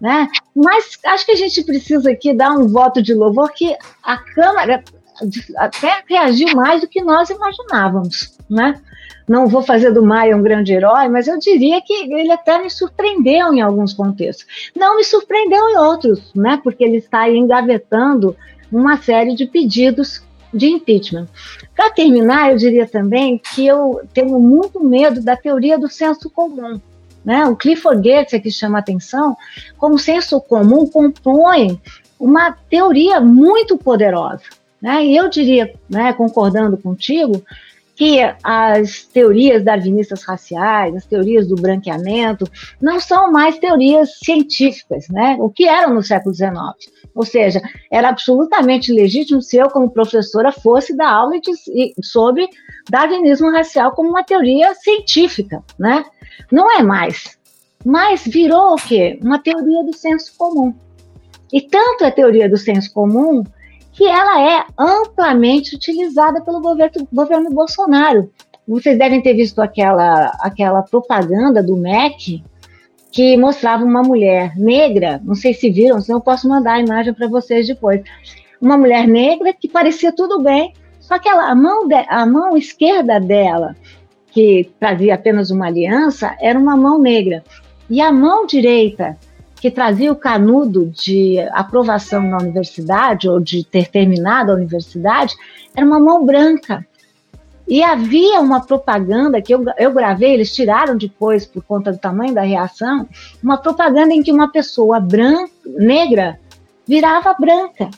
Speaker 4: Né? Mas acho que a gente precisa aqui dar um voto de louvor que a Câmara até reagiu mais do que nós imaginávamos. Né? não vou fazer do Maia um grande herói, mas eu diria que ele até me surpreendeu em alguns contextos. Não me surpreendeu em outros, né? Porque ele está engavetando uma série de pedidos de impeachment. Para terminar, eu diria também que eu tenho muito medo da teoria do senso comum. Né? O Clifford Gates é que chama atenção como senso comum compõe uma teoria muito poderosa. Né? E eu diria, né, concordando contigo, que as teorias darwinistas raciais, as teorias do branqueamento, não são mais teorias científicas, né? O que eram no século XIX. Ou seja, era absolutamente legítimo se eu, como professora, fosse dar aula de, sobre darwinismo racial como uma teoria científica, né? Não é mais. Mas virou o quê? Uma teoria do senso comum. E tanto é teoria do senso comum que ela é amplamente utilizada pelo governo, governo Bolsonaro. Vocês devem ter visto aquela, aquela propaganda do MEC que mostrava uma mulher negra, não sei se viram, senão eu posso mandar a imagem para vocês depois. Uma mulher negra que parecia tudo bem, só que ela, a, mão de, a mão esquerda dela, que trazia apenas uma aliança, era uma mão negra. E a mão direita, que trazia o canudo de aprovação na universidade ou de ter terminado a universidade era uma mão branca. E havia uma propaganda que eu, eu gravei, eles tiraram depois por conta do tamanho da reação, uma propaganda em que uma pessoa branca, negra virava branca.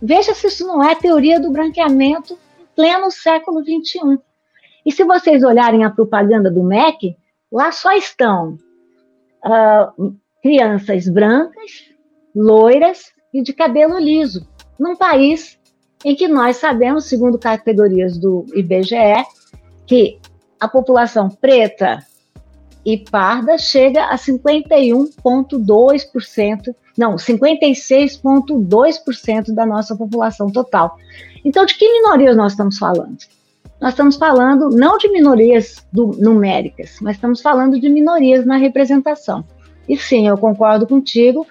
Speaker 4: Veja se isso não é teoria do branqueamento em pleno século XXI. E se vocês olharem a propaganda do MEC, lá só estão uh, crianças brancas, loiras e de cabelo liso, num país em que nós sabemos, segundo categorias do IBGE, que a população preta e parda chega a 51,2%, não, 56,2% da nossa população total. Então, de que minorias nós estamos falando? Nós estamos falando não de minorias do, numéricas, mas estamos falando de minorias na representação. E sim, eu concordo contigo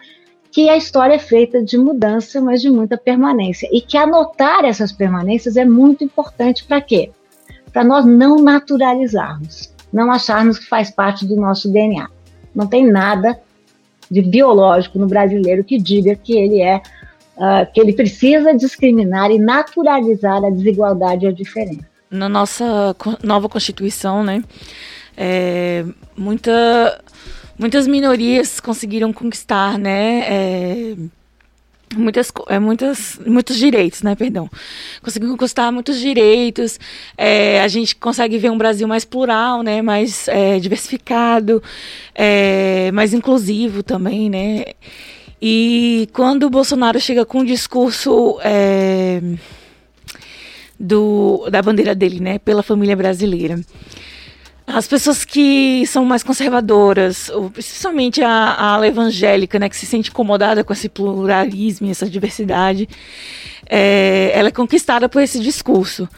Speaker 4: que a história é feita de mudança, mas de muita permanência. E que anotar essas permanências é muito importante para quê? Para nós não naturalizarmos, não acharmos que faz parte do nosso DNA. Não tem nada de biológico no brasileiro que diga que ele é uh, que ele precisa discriminar e naturalizar a desigualdade e a diferença.
Speaker 5: Na nossa nova constituição, né, é, muita muitas minorias conseguiram conquistar, né? É, muitas, é, muitas, muitos direitos, né? Perdão. Conseguiu conquistar muitos direitos. É, a gente consegue ver um Brasil mais plural, né? Mais é, diversificado, é, mais inclusivo também, né? E quando o Bolsonaro chega com um discurso é, do, da bandeira dele, né? Pela família brasileira. As pessoas que são mais conservadoras, especialmente a, a ala evangélica, né, que se sente incomodada com esse pluralismo e essa diversidade, é, ela é conquistada por esse discurso.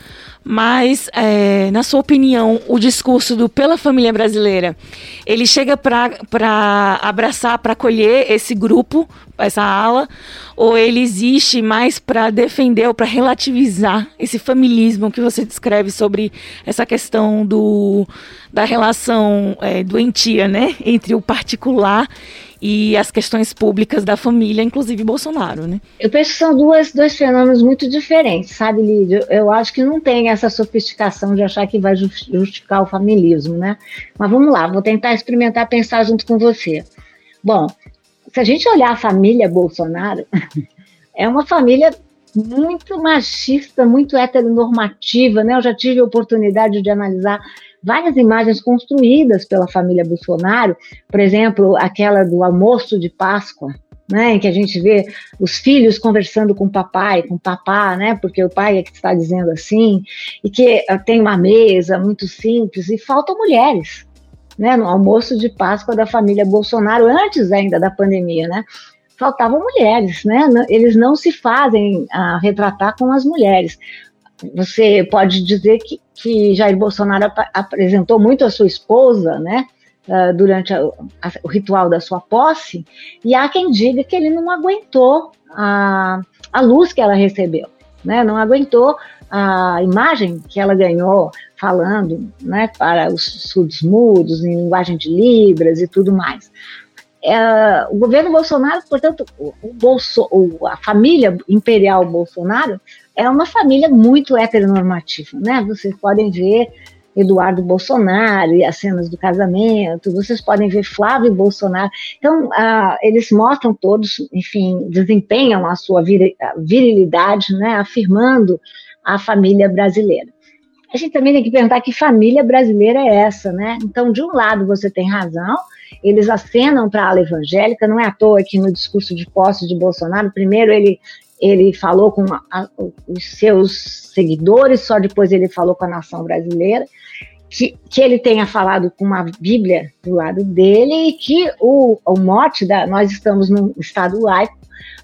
Speaker 5: mas, é, na sua opinião, o discurso do Pela Família Brasileira, ele chega para abraçar, para acolher esse grupo, essa ala, ou ele existe mais para defender ou para relativizar esse familismo que você descreve sobre essa questão do, da relação é, doentia né, entre o particular e as questões públicas da família, inclusive Bolsonaro, né?
Speaker 4: Eu penso que são duas, dois fenômenos muito diferentes, sabe, Lídia? Eu acho que não tem essa sofisticação de achar que vai justificar o familismo, né? Mas vamos lá, vou tentar experimentar pensar junto com você. Bom, se a gente olhar a família Bolsonaro, (laughs) é uma família muito machista, muito heteronormativa, né? Eu já tive a oportunidade de analisar várias imagens construídas pela família Bolsonaro, por exemplo, aquela do almoço de Páscoa, né, em que a gente vê os filhos conversando com o papai, com o papá, né, porque o pai é que está dizendo assim, e que eh, tem uma mesa muito simples e faltam mulheres, né, no almoço de Páscoa da família Bolsonaro, antes ainda da pandemia, né, faltavam mulheres, né, eles não se fazem a retratar com as mulheres. Você pode dizer que, que Jair Bolsonaro ap apresentou muito a sua esposa, né? Uh, durante a, a, o ritual da sua posse, e há quem diga que ele não aguentou a, a luz que ela recebeu, né? não aguentou a imagem que ela ganhou falando né, para os surdos mudos, em linguagem de Libras e tudo mais. É, o governo Bolsonaro, portanto, o, Bolso, o, a família imperial Bolsonaro é uma família muito heteronormativa, né? Vocês podem ver Eduardo Bolsonaro e as cenas do casamento, vocês podem ver Flávio Bolsonaro. Então, uh, eles mostram todos, enfim, desempenham a sua virilidade, né? Afirmando a família brasileira. A gente também tem que perguntar que família brasileira é essa, né? Então, de um lado, você tem razão, eles acenam para a ala evangélica, não é à toa que no discurso de posse de Bolsonaro, primeiro ele, ele falou com a, os seus seguidores, só depois ele falou com a nação brasileira, que, que ele tenha falado com uma Bíblia do lado dele e que o, o mote da nós estamos num estado laico,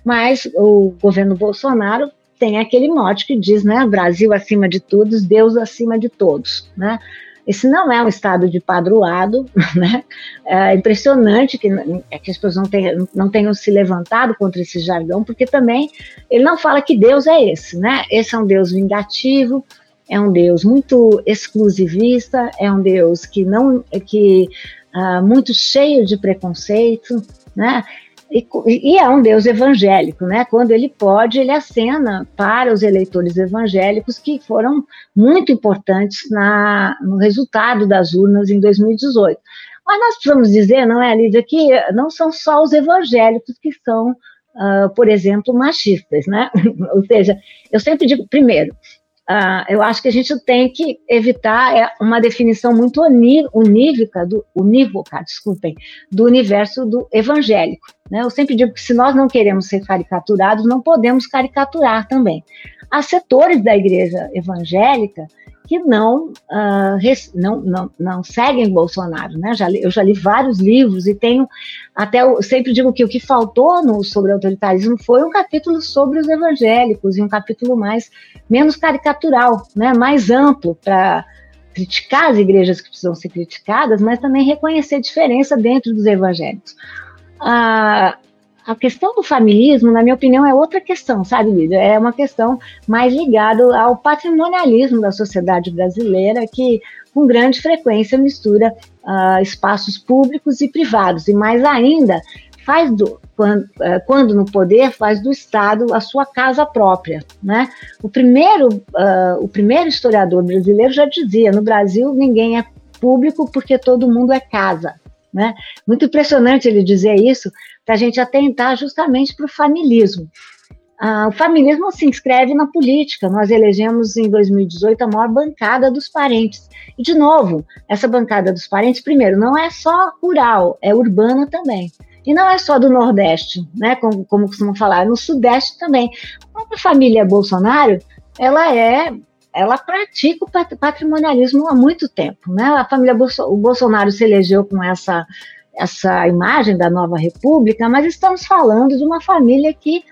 Speaker 4: mas o governo Bolsonaro tem aquele mote que diz, né, Brasil acima de todos, Deus acima de todos, né? Esse não é um estado de padroado, (laughs) né? É impressionante que, que as pessoas não tenham, não tenham se levantado contra esse jargão, porque também ele não fala que Deus é esse, né? Esse é um Deus vingativo, é um Deus muito exclusivista, é um Deus que não, que uh, muito cheio de preconceito, né? E, e, é um Deus evangélico, né? Quando ele pode, ele acena para os eleitores evangélicos que foram muito importantes na, no resultado das urnas em 2018. Mas nós precisamos dizer, não é, Lídia, que não são só os evangélicos que são, uh, por exemplo, machistas, né? (laughs) Ou seja, eu sempre digo, primeiro, Uh, eu acho que a gente tem que evitar é, uma definição muito unívoca, do, unívoca, desculpem, do universo do evangélico. Né? Eu sempre digo que se nós não queremos ser caricaturados, não podemos caricaturar também. Há setores da igreja evangélica que não, uh, não, não, não seguem Bolsonaro. Né? Já li, eu já li vários livros e tenho, até eu sempre digo que o que faltou no, sobre autoritarismo foi um capítulo sobre os evangélicos e um capítulo mais menos caricatural, né? mais amplo para criticar as igrejas que precisam ser criticadas, mas também reconhecer diferença dentro dos evangélicos. Uh, a questão do familismo, na minha opinião, é outra questão, sabe, Lídia? É uma questão mais ligada ao patrimonialismo da sociedade brasileira, que com grande frequência mistura uh, espaços públicos e privados, e mais ainda, faz do, quando, uh, quando, no poder, faz do Estado a sua casa própria. Né? O, primeiro, uh, o primeiro historiador brasileiro já dizia: no Brasil ninguém é público porque todo mundo é casa. Né? Muito impressionante ele dizer isso, para a gente atentar justamente para o familismo. Ah, o familismo se inscreve na política. Nós elegemos em 2018 a maior bancada dos parentes. E, de novo, essa bancada dos parentes, primeiro, não é só rural, é urbana também. E não é só do Nordeste, né, como, como costumam falar, é no Sudeste também. A família Bolsonaro, ela é ela pratica o patrimonialismo há muito tempo. Né? A família Bolso o Bolsonaro se elegeu com essa, essa imagem da nova república, mas estamos falando de uma família que,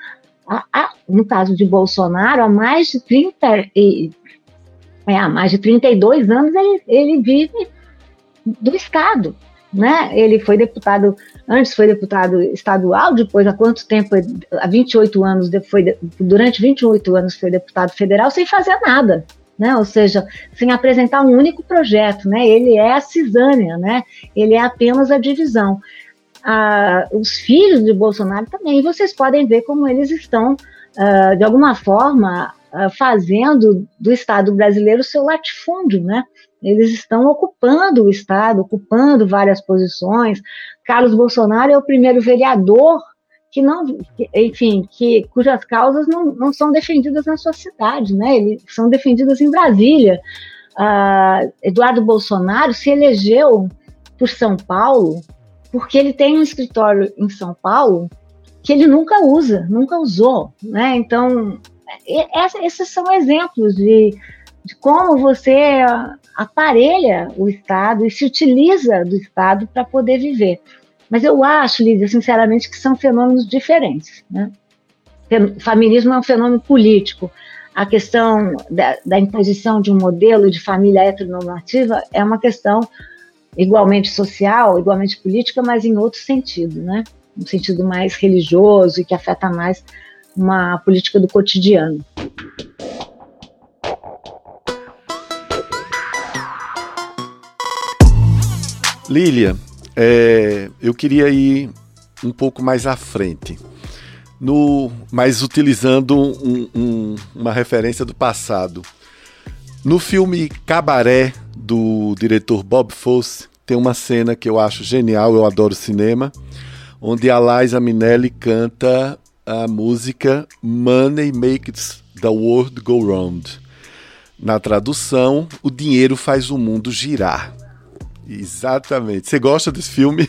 Speaker 4: a, a, no caso de Bolsonaro, há mais de 30 e é, há mais de 32 anos ele, ele vive do Estado. Né? Ele foi deputado, antes foi deputado estadual, depois há quanto tempo? Há 28 anos, foi, durante 28 anos foi deputado federal sem fazer nada. Né? Ou seja, sem apresentar um único projeto, né? Ele é a cisânia, né? Ele é apenas a divisão. Ah, os filhos de Bolsonaro também, vocês podem ver como eles estão, ah, de alguma forma, ah, fazendo do Estado brasileiro seu latifúndio, né? Eles estão ocupando o Estado, ocupando várias posições. Carlos Bolsonaro é o primeiro vereador que não, enfim, que, cujas causas não, não são defendidas na sua cidade, né? Eles são defendidas em Brasília. Uh, Eduardo Bolsonaro se elegeu por São Paulo porque ele tem um escritório em São Paulo que ele nunca usa, nunca usou, né? Então, esses são exemplos de, de como você aparelha o Estado e se utiliza do Estado para poder viver. Mas eu acho, Lídia, sinceramente, que são fenômenos diferentes. Né? Feminismo é um fenômeno político. A questão da, da imposição de um modelo de família heteronormativa é uma questão igualmente social, igualmente política, mas em outro sentido, né? Um sentido mais religioso e que afeta mais uma política do cotidiano.
Speaker 3: Lília, é, eu queria ir um pouco mais à frente, no, mas utilizando um, um, uma referência do passado. No filme Cabaré, do diretor Bob Fosse, tem uma cena que eu acho genial, eu adoro cinema, onde a Liza Minnelli canta a música Money Makes the World Go Round. Na tradução, o dinheiro faz o mundo girar. Exatamente. Você gosta desse filme?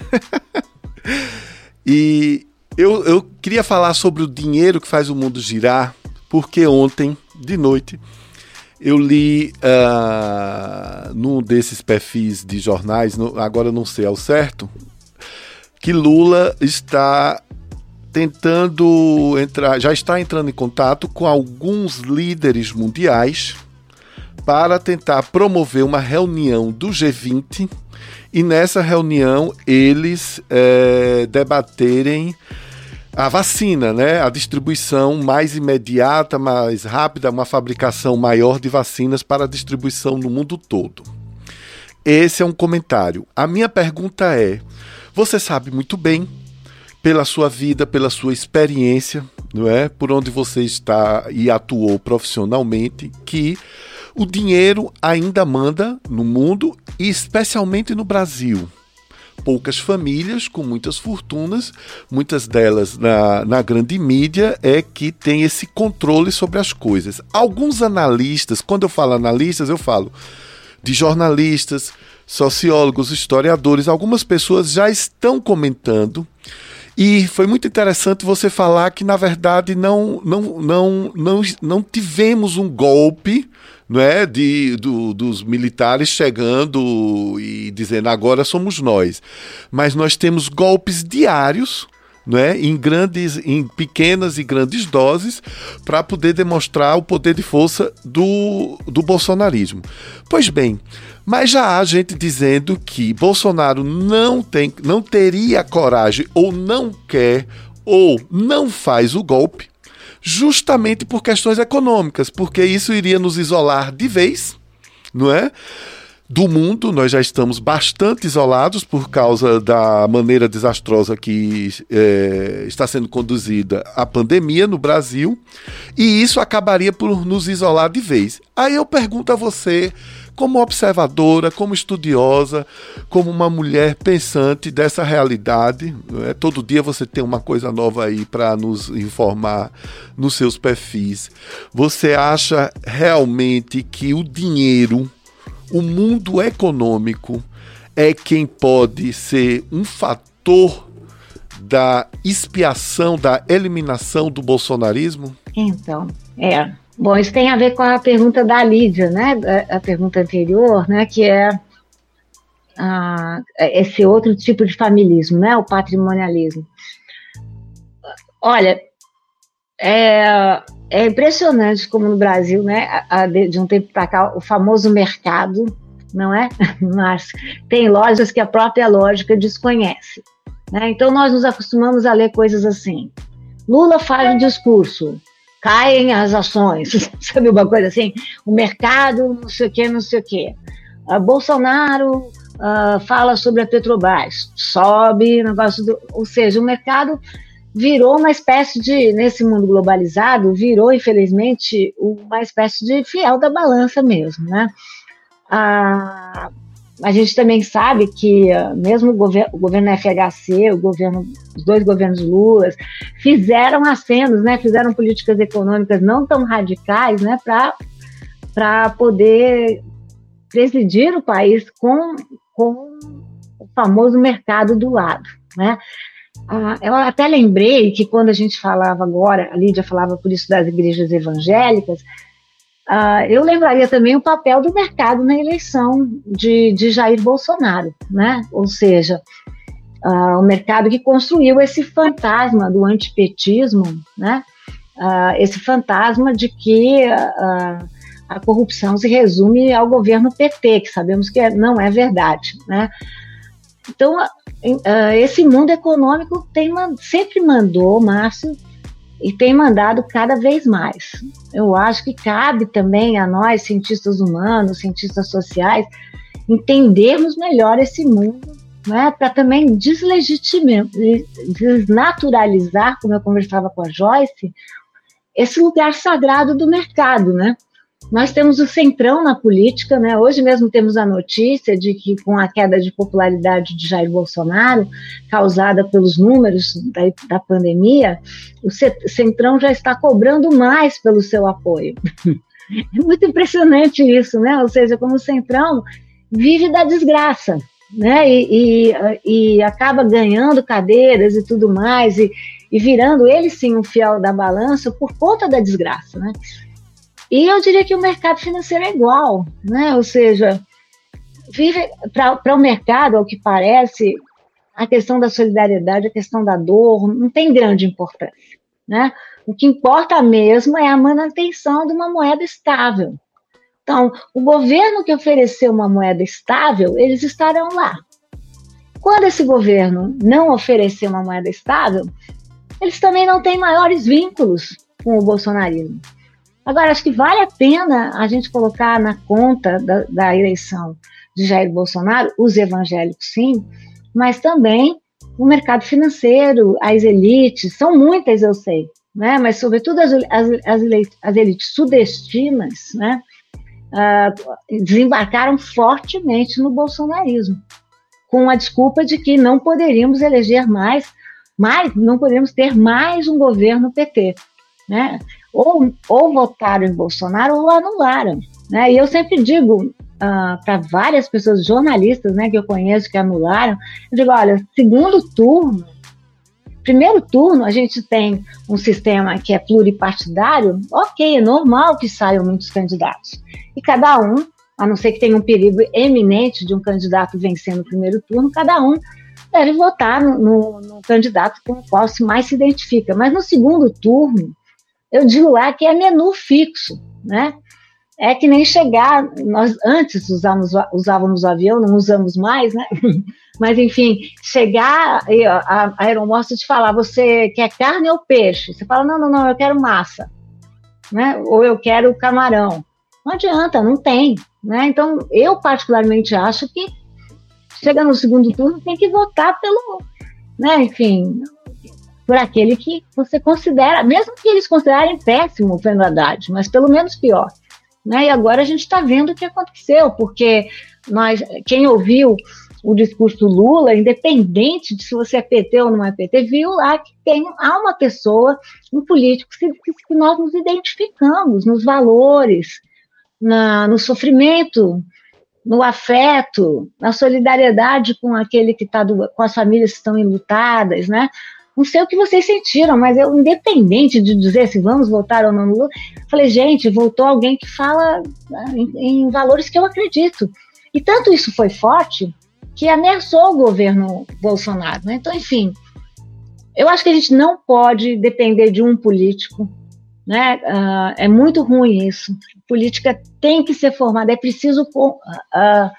Speaker 3: (laughs) e eu, eu queria falar sobre o dinheiro que faz o mundo girar, porque ontem, de noite, eu li uh, num desses perfis de jornais, no, agora não sei ao certo, que Lula está tentando entrar, já está entrando em contato com alguns líderes mundiais para tentar promover uma reunião do G20 e nessa reunião eles é, debaterem a vacina, né? A distribuição mais imediata, mais rápida, uma fabricação maior de vacinas para distribuição no mundo todo. Esse é um comentário. A minha pergunta é: você sabe muito bem, pela sua vida, pela sua experiência, não é? Por onde você está e atuou profissionalmente, que o dinheiro ainda manda no mundo e especialmente no Brasil. Poucas famílias com muitas fortunas, muitas delas na, na grande mídia, é que tem esse controle sobre as coisas. Alguns analistas, quando eu falo analistas, eu falo de jornalistas, sociólogos, historiadores, algumas pessoas já estão comentando e foi muito interessante você falar que, na verdade, não, não, não, não, não tivemos um golpe não é, de, do, dos militares chegando e dizendo agora somos nós. Mas nós temos golpes diários né, em grandes, em pequenas e grandes doses, para poder demonstrar o poder de força do, do bolsonarismo. Pois bem, mas já há gente dizendo que Bolsonaro não tem, não teria coragem ou não quer ou não faz o golpe, justamente por questões econômicas, porque isso iria nos isolar de vez, não é? Do mundo. Nós já estamos bastante isolados por causa da maneira desastrosa que é, está sendo conduzida a pandemia no Brasil, e isso acabaria por nos isolar de vez. Aí eu pergunto a você, como observadora, como estudiosa, como uma mulher pensante dessa realidade, é? todo dia você tem uma coisa nova aí para nos informar nos seus perfis. Você acha realmente que o dinheiro o mundo econômico é quem pode ser um fator da expiação, da eliminação do bolsonarismo?
Speaker 4: Então, é. Bom, isso tem a ver com a pergunta da Lídia, né? A, pergunta anterior, né? Que é a, esse outro tipo de familismo, né? O patrimonialismo. Olha, é, é impressionante como no Brasil, né, de um tempo para cá, o famoso mercado, não é? (laughs) Mas tem lojas que a própria lógica desconhece. Né? Então nós nos acostumamos a ler coisas assim. Lula faz um discurso, caem as ações, (laughs) sabe uma coisa assim? O mercado, não sei o quê, não sei o quê. Uh, Bolsonaro uh, fala sobre a Petrobras, sobe negócio do. Ou seja, o mercado virou uma espécie de, nesse mundo globalizado, virou, infelizmente, uma espécie de fiel da balança mesmo, né? A, a gente também sabe que mesmo o, gover o governo FHC, o governo, os dois governos Lula, fizeram acenos, né, fizeram políticas econômicas não tão radicais, né, para poder presidir o país com, com o famoso mercado do lado, né? Ah, eu até lembrei que quando a gente falava agora, a Lídia falava por isso das igrejas evangélicas, ah, eu lembraria também o papel do mercado na eleição de, de Jair Bolsonaro, né? Ou seja, ah, o mercado que construiu esse fantasma do antipetismo, né? Ah, esse fantasma de que ah, a corrupção se resume ao governo PT, que sabemos que não é verdade, né? Então, esse mundo econômico tem, sempre mandou, Márcio, e tem mandado cada vez mais. Eu acho que cabe também a nós, cientistas humanos, cientistas sociais, entendermos melhor esse mundo, né, para também deslegitimar, desnaturalizar, como eu conversava com a Joyce, esse lugar sagrado do mercado, né? Nós temos o centrão na política, né? Hoje mesmo temos a notícia de que, com a queda de popularidade de Jair Bolsonaro, causada pelos números da, da pandemia, o centrão já está cobrando mais pelo seu apoio. (laughs) É muito impressionante isso, né? Ou seja, como o centrão vive da desgraça, né? E, e, e acaba ganhando cadeiras e tudo mais, e, e virando ele sim um fiel da balança por conta da desgraça, né? E eu diria que o mercado financeiro é igual, né? Ou seja, vive para o mercado, ao que parece, a questão da solidariedade, a questão da dor, não tem grande importância, né? O que importa mesmo é a manutenção de uma moeda estável. Então, o governo que ofereceu uma moeda estável, eles estarão lá. Quando esse governo não oferecer uma moeda estável, eles também não têm maiores vínculos com o bolsonarismo. Agora, acho que vale a pena a gente colocar na conta da, da eleição de Jair Bolsonaro os evangélicos, sim, mas também o mercado financeiro, as elites, são muitas, eu sei, né? mas sobretudo as, as, as, as elites sudestinas, né? Uh, desembarcaram fortemente no bolsonarismo, com a desculpa de que não poderíamos eleger mais, mais não poderíamos ter mais um governo PT. Né? Ou, ou votaram em Bolsonaro ou anularam. Né? E eu sempre digo uh, para várias pessoas, jornalistas né, que eu conheço que anularam, eu digo, olha, segundo turno, primeiro turno a gente tem um sistema que é pluripartidário, ok, é normal que saiam muitos candidatos. E cada um, a não ser que tenha um perigo eminente de um candidato vencer no primeiro turno, cada um deve votar no, no, no candidato com o qual se mais se identifica. Mas no segundo turno, eu digo lá que é menu fixo, né? É que nem chegar, nós antes usávamos, usávamos o avião, não usamos mais, né? (laughs) Mas enfim, chegar e a, a aeromoça te falar, você quer carne ou peixe? Você fala, não, não, não, eu quero massa, né? Ou eu quero camarão. Não adianta, não tem, né? Então, eu particularmente acho que chega no segundo turno tem que votar pelo, né? Enfim, por aquele que você considera, mesmo que eles considerem péssimo o Fernando Haddad, mas pelo menos pior. Né? E agora a gente está vendo o que aconteceu, porque nós, quem ouviu o discurso Lula, independente de se você é PT ou não é PT, viu lá que tem, há uma pessoa, um político que, que nós nos identificamos nos valores, na, no sofrimento, no afeto, na solidariedade com aquele que está com as famílias que estão enlutadas, né? Não sei o que vocês sentiram, mas eu, independente de dizer se vamos votar ou não no Lula, falei, gente, voltou alguém que fala né, em, em valores que eu acredito. E tanto isso foi forte que ameaçou o governo Bolsonaro. Né? Então, enfim, eu acho que a gente não pode depender de um político, né? Uh, é muito ruim isso. política tem que ser formada, é preciso uh,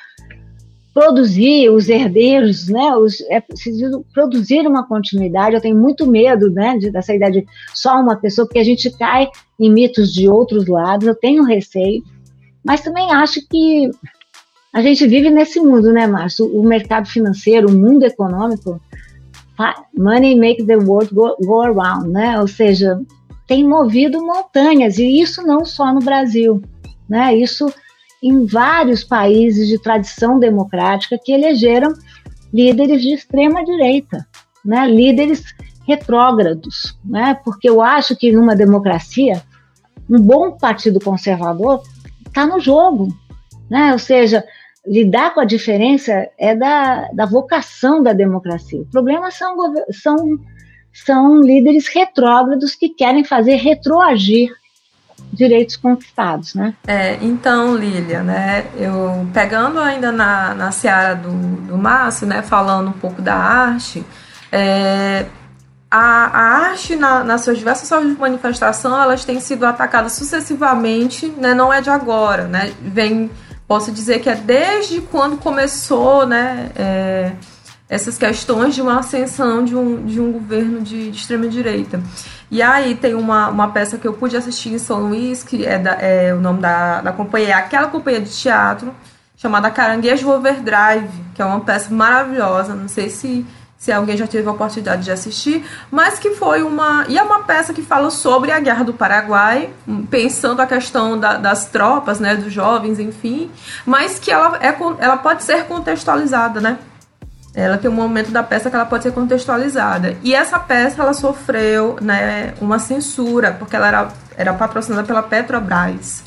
Speaker 4: produzir os herdeiros, né? Os, é preciso produzir uma continuidade. Eu tenho muito medo, né, de, dessa ideia de só uma pessoa, porque a gente cai em mitos de outros lados. Eu tenho receio, mas também acho que a gente vive nesse mundo, né, Márcio? O mercado financeiro, o mundo econômico, money makes the world go, go around, né? Ou seja, tem movido montanhas e isso não só no Brasil, né? Isso em vários países de tradição democrática que elegeram líderes de extrema direita, né? líderes retrógrados, né? porque eu acho que numa democracia, um bom partido conservador está no jogo, né? ou seja, lidar com a diferença é da, da vocação da democracia. O problema são, são, são líderes retrógrados que querem fazer retroagir direitos conquistados, né?
Speaker 2: É, então, Lília, né, eu pegando ainda na, na seara do, do Márcio, né, falando um pouco da arte, é, a, a, arte, na, nas suas diversas formas de manifestação, elas têm sido atacadas sucessivamente, né, não é de agora, né, vem, posso dizer que é desde quando começou, né, é, essas questões de uma ascensão de um, de um governo de, de extrema-direita. E aí tem uma, uma peça que eu pude assistir em São Luís, que é, da, é o nome da, da companhia, é aquela companhia de teatro, chamada Caranguejo Overdrive, que é uma peça maravilhosa, não sei se, se alguém já teve a oportunidade de assistir, mas que foi uma... E é uma peça que fala sobre a Guerra do Paraguai, pensando a questão da, das tropas, né, dos jovens, enfim, mas que ela, é, ela pode ser contextualizada, né? Ela tem um momento da peça que ela pode ser contextualizada. E essa peça ela sofreu né, uma censura, porque ela era, era patrocinada pela Petrobras.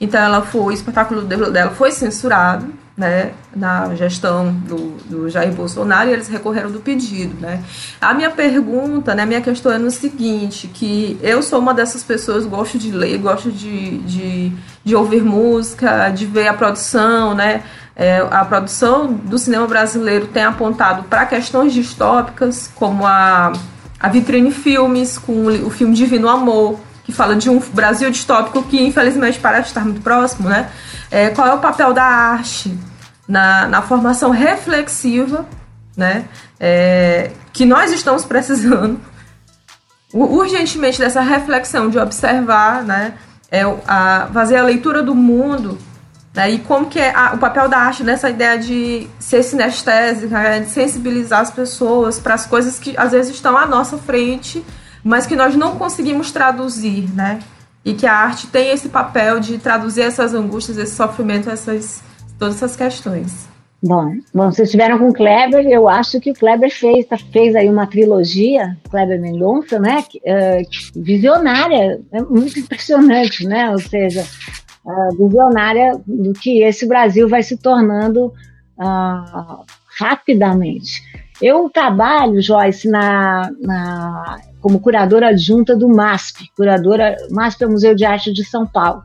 Speaker 2: Então ela foi, o espetáculo dela foi censurado, né, na gestão do, do Jair Bolsonaro e eles recorreram do pedido, né. A minha pergunta, né, minha questão é no seguinte, que eu sou uma dessas pessoas, gosto de ler, gosto de, de, de ouvir música, de ver a produção, né, é, a produção do cinema brasileiro tem apontado para questões distópicas, como a, a Vitrine Filmes, com o, filme Divino Amor, que fala de um Brasil distópico que infelizmente parece estar muito próximo, né? É, qual é o papel da arte na, na formação reflexiva, né? É, que nós estamos (laughs) precisando urgentemente dessa reflexão de observar, né? É, a, fazer a leitura do mundo né? E como que é a, o papel da arte nessa ideia de ser sinestésica, né? de sensibilizar as pessoas para as coisas que às vezes estão à nossa frente, mas que nós não conseguimos traduzir, né? E que a arte tem esse papel de traduzir essas angústias, esse sofrimento, essas, todas essas questões.
Speaker 4: Bom, bom, vocês estiveram com o Kleber, eu acho que o Kleber fez, tá, fez aí uma trilogia, Kleber Mendonça, né, uh, visionária, é muito (laughs) impressionante, né, ou seja, uh, visionária do que esse Brasil vai se tornando uh, rapidamente. Eu trabalho, Joyce, na, na, como curadora adjunta do MASP, curadora, MASP é o Museu de Arte de São Paulo.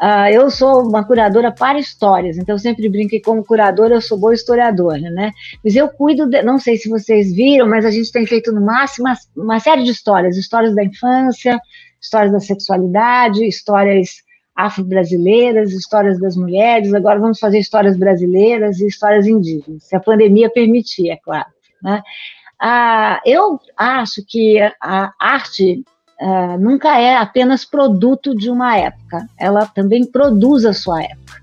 Speaker 4: Uh, eu sou uma curadora para histórias, então eu sempre brinco que como curadora eu sou boa historiadora, né? Mas eu cuido, de, não sei se vocês viram, mas a gente tem feito no máximo uma, uma série de histórias, histórias da infância, histórias da sexualidade, histórias afro-brasileiras, histórias das mulheres, agora vamos fazer histórias brasileiras e histórias indígenas, se a pandemia permitir, é claro. Né? Ah, eu acho que a arte ah, nunca é apenas produto de uma época, ela também produz a sua época.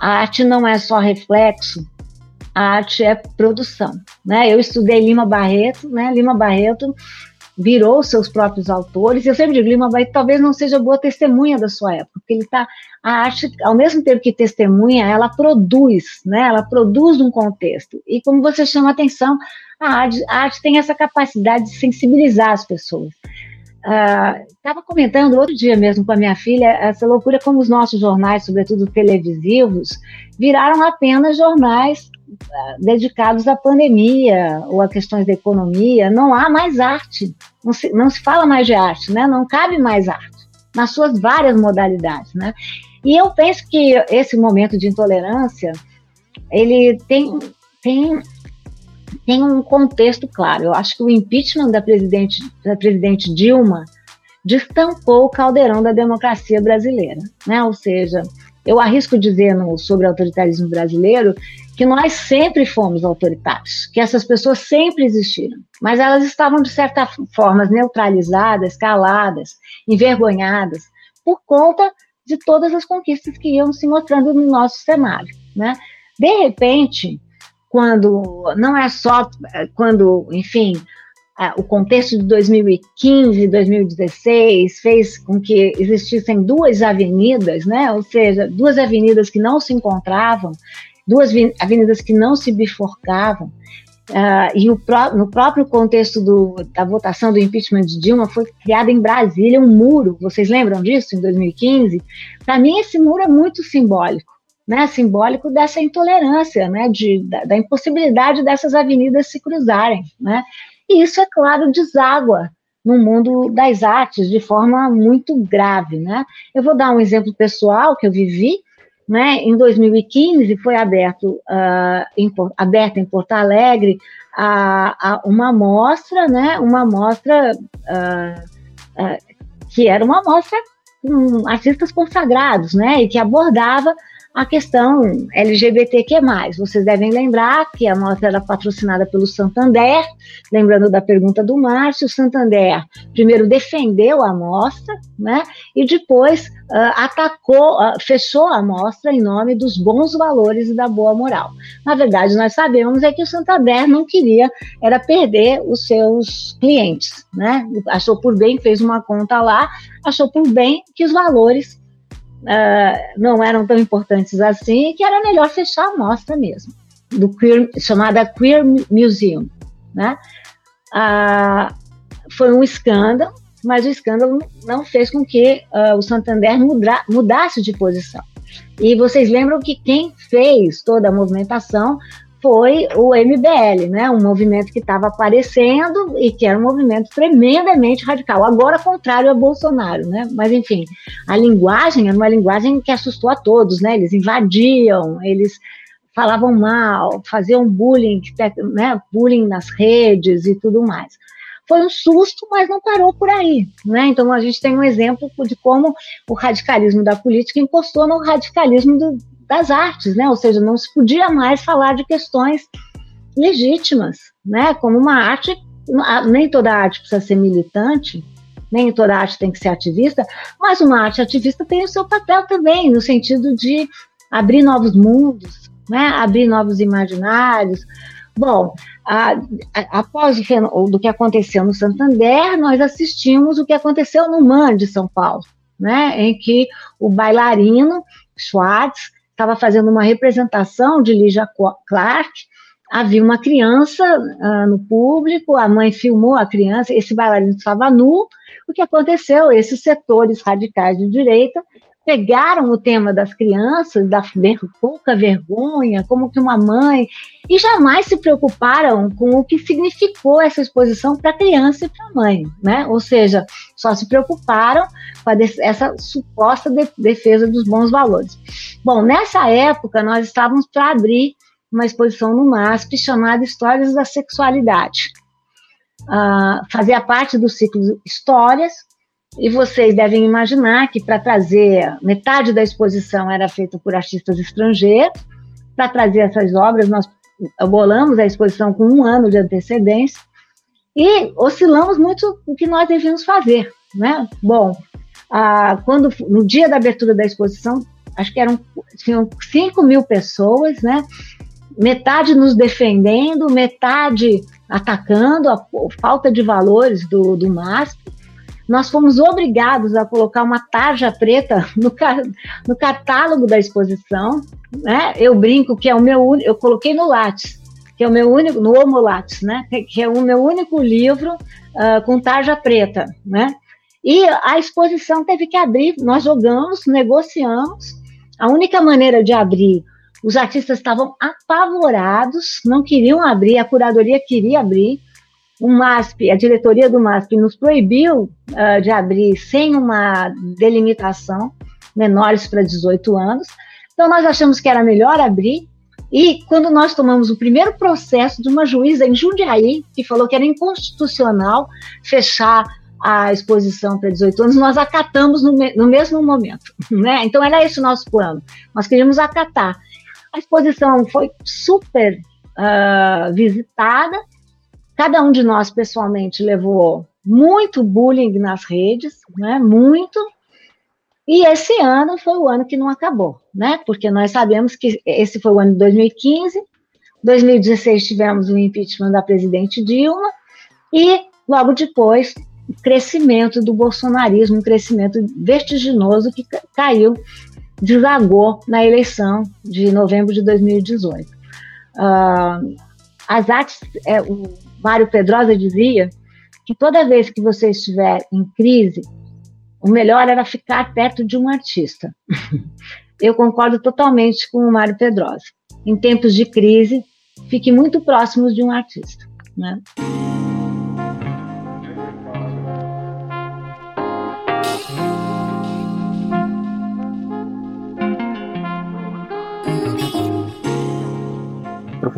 Speaker 4: A arte não é só reflexo, a arte é produção. Né? Eu estudei Lima Barreto, né? Lima Barreto virou seus próprios autores. Eu sempre digo, Lima Barreto talvez não seja boa testemunha da sua época, porque ele está a arte, ao mesmo tempo que testemunha, ela produz, né? Ela produz um contexto. E como você chama a atenção, a arte, a arte tem essa capacidade de sensibilizar as pessoas. Estava uh, comentando outro dia mesmo com a minha filha essa loucura como os nossos jornais, sobretudo televisivos, viraram apenas jornais dedicados à pandemia ou a questões da economia, não há mais arte, não se, não se fala mais de arte, né? não cabe mais arte, nas suas várias modalidades. Né? E eu penso que esse momento de intolerância, ele tem, tem tem um contexto claro. Eu acho que o impeachment da presidente, da presidente Dilma destampou o caldeirão da democracia brasileira, né? Ou seja, eu arrisco dizer no, sobre o autoritarismo brasileiro que nós sempre fomos autoritários, que essas pessoas sempre existiram, mas elas estavam de certa forma neutralizadas, caladas, envergonhadas por conta de todas as conquistas que iam se mostrando no nosso cenário, né? De repente, quando não é só quando, enfim, o contexto de 2015, 2016 fez com que existissem duas avenidas, né? Ou seja, duas avenidas que não se encontravam, duas avenidas que não se bifurcavam. Uh, e no próprio contexto do, da votação do impeachment de Dilma foi criado em Brasília um muro. Vocês lembram disso em 2015? Para mim esse muro é muito simbólico, né? Simbólico dessa intolerância, né? De, da, da impossibilidade dessas avenidas se cruzarem, né? E isso, é claro, deságua no mundo das artes de forma muito grave, né? Eu vou dar um exemplo pessoal que eu vivi, né? Em 2015 foi aberto, uh, em, aberta em Porto Alegre a, a uma mostra, né? Uma mostra uh, uh, que era uma mostra com artistas consagrados, né? E que abordava a questão LGBTQ+. Vocês devem lembrar que a mostra era patrocinada pelo Santander, lembrando da pergunta do Márcio, o Santander primeiro defendeu a mostra, né, e depois uh, atacou, uh, fechou a mostra em nome dos bons valores e da boa moral. Na verdade, nós sabemos é que o Santander não queria era perder os seus clientes, né, achou por bem, fez uma conta lá, achou por bem que os valores uh, não eram tão importantes assim, que era melhor fechar a mostra mesmo, do queer, chamada Queer Museum. Né? Uh, foi um escândalo, mas o escândalo não fez com que uh, o Santander muda, mudasse de posição. E vocês lembram que quem fez toda a movimentação foi o MBL, né? Um movimento que estava aparecendo e que era um movimento tremendamente radical. Agora, contrário a Bolsonaro, né? Mas, enfim, a linguagem era uma linguagem que assustou a todos, né? Eles invadiam, eles falavam mal, faziam bullying, né? Bullying nas redes e tudo mais. Foi um susto, mas não parou por aí, né? Então, a gente tem um exemplo de como o radicalismo da política encostou no radicalismo do, das artes, né? Ou seja, não se podia mais falar de questões legítimas, né? Como uma arte, nem toda arte precisa ser militante, nem toda arte tem que ser ativista, mas uma arte ativista tem o seu papel também, no sentido de abrir novos mundos, né? Abrir novos imaginários. Bom, a, a, após o do que aconteceu no Santander, nós assistimos o que aconteceu no MAN de São Paulo, né? Em que o bailarino Schwartz estava fazendo uma representação de Lígia Clark, havia uma criança uh, no público, a mãe filmou a criança, esse bailarino estava nu. O que aconteceu? Esses setores radicais de direita pegaram o tema das crianças, da ver, pouca vergonha, como que uma mãe, e jamais se preocuparam com o que significou essa exposição para a criança e para a mãe, né? Ou seja, só se preocuparam com essa suposta de, defesa dos bons valores. Bom, nessa época nós estávamos para abrir uma exposição no MASP chamada Histórias da Sexualidade. Uh, fazia parte do ciclo Histórias, e vocês devem imaginar que para trazer metade da exposição era feita por artistas estrangeiros. Para trazer essas obras, nós bolamos a exposição com um ano de antecedência e oscilamos muito o que nós devíamos fazer, né? Bom, quando no dia da abertura da exposição, acho que eram tinham 5 mil pessoas, né? Metade nos defendendo, metade atacando a, a falta de valores do, do MASP nós fomos obrigados a colocar uma tarja preta no, no catálogo da exposição. Né? Eu brinco que é o meu eu coloquei no Lattes, que é o meu único, no Homo Lattes, né? que é o meu único livro uh, com tarja preta. Né? E a exposição teve que abrir, nós jogamos, negociamos. A única maneira de abrir, os artistas estavam apavorados, não queriam abrir, a curadoria queria abrir o MASP, a diretoria do MASP nos proibiu uh, de abrir sem uma delimitação, menores para 18 anos. Então, nós achamos que era melhor abrir, E quando nós tomamos o primeiro processo de uma juíza em Jundiaí, que falou que era inconstitucional fechar a exposição para 18 anos, nós acatamos no, me no mesmo momento. (laughs) Né? Então era esse o nosso plano. Nós queríamos acatar. A exposição foi super uh, visitada, cada um de nós pessoalmente levou muito bullying nas redes, né? muito, e esse ano foi o ano que não acabou, né? Porque nós sabemos que esse foi o ano de 2015, 2016 tivemos o impeachment da presidente Dilma e logo depois o crescimento do bolsonarismo, um crescimento vertiginoso que caiu, desagou na eleição de novembro de 2018. Uh, as artes, é, o Mário Pedrosa dizia que toda vez que você estiver em crise, o melhor era ficar perto de um artista. (laughs) Eu concordo totalmente com o Mário Pedrosa. Em tempos de crise, fique muito próximos de um artista. Né?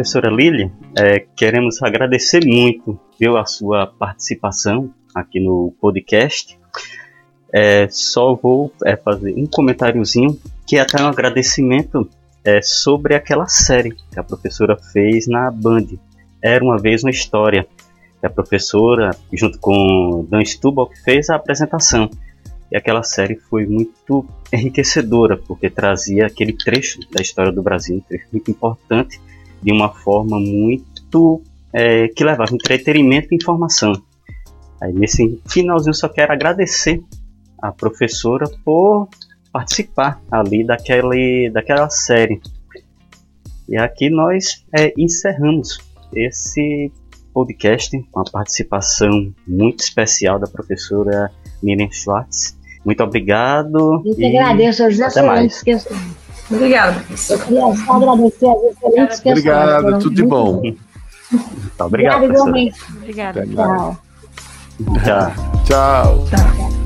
Speaker 1: Professora Lili, é, queremos agradecer muito viu, a sua participação aqui no podcast. É, só vou é, fazer um comentáriozinho que é até um agradecimento é, sobre aquela série que a professora fez na Band. Era uma vez uma história. A professora, junto com Dan Stubble, fez a apresentação. E aquela série foi muito enriquecedora, porque trazia aquele trecho da história do Brasil, um trecho muito importante, de uma forma muito é, que levava entretenimento e informação. Aí nesse finalzinho só quero agradecer a professora por participar ali daquele, daquela série. E aqui nós é, encerramos esse podcast com a participação muito especial da professora Miriam Schwartz. Muito obrigado.
Speaker 4: Eu que agradeço as excelentes questões.
Speaker 2: Obrigada, professor.
Speaker 4: Eu queria só agradecer as excelentes questões.
Speaker 3: Obrigado, tudo de bom.
Speaker 1: Tá, obrigado,
Speaker 4: Obrigada, igualmente.
Speaker 5: Obrigada.
Speaker 4: Tchau.
Speaker 1: Tchau.
Speaker 3: Tchau.
Speaker 2: Tchau.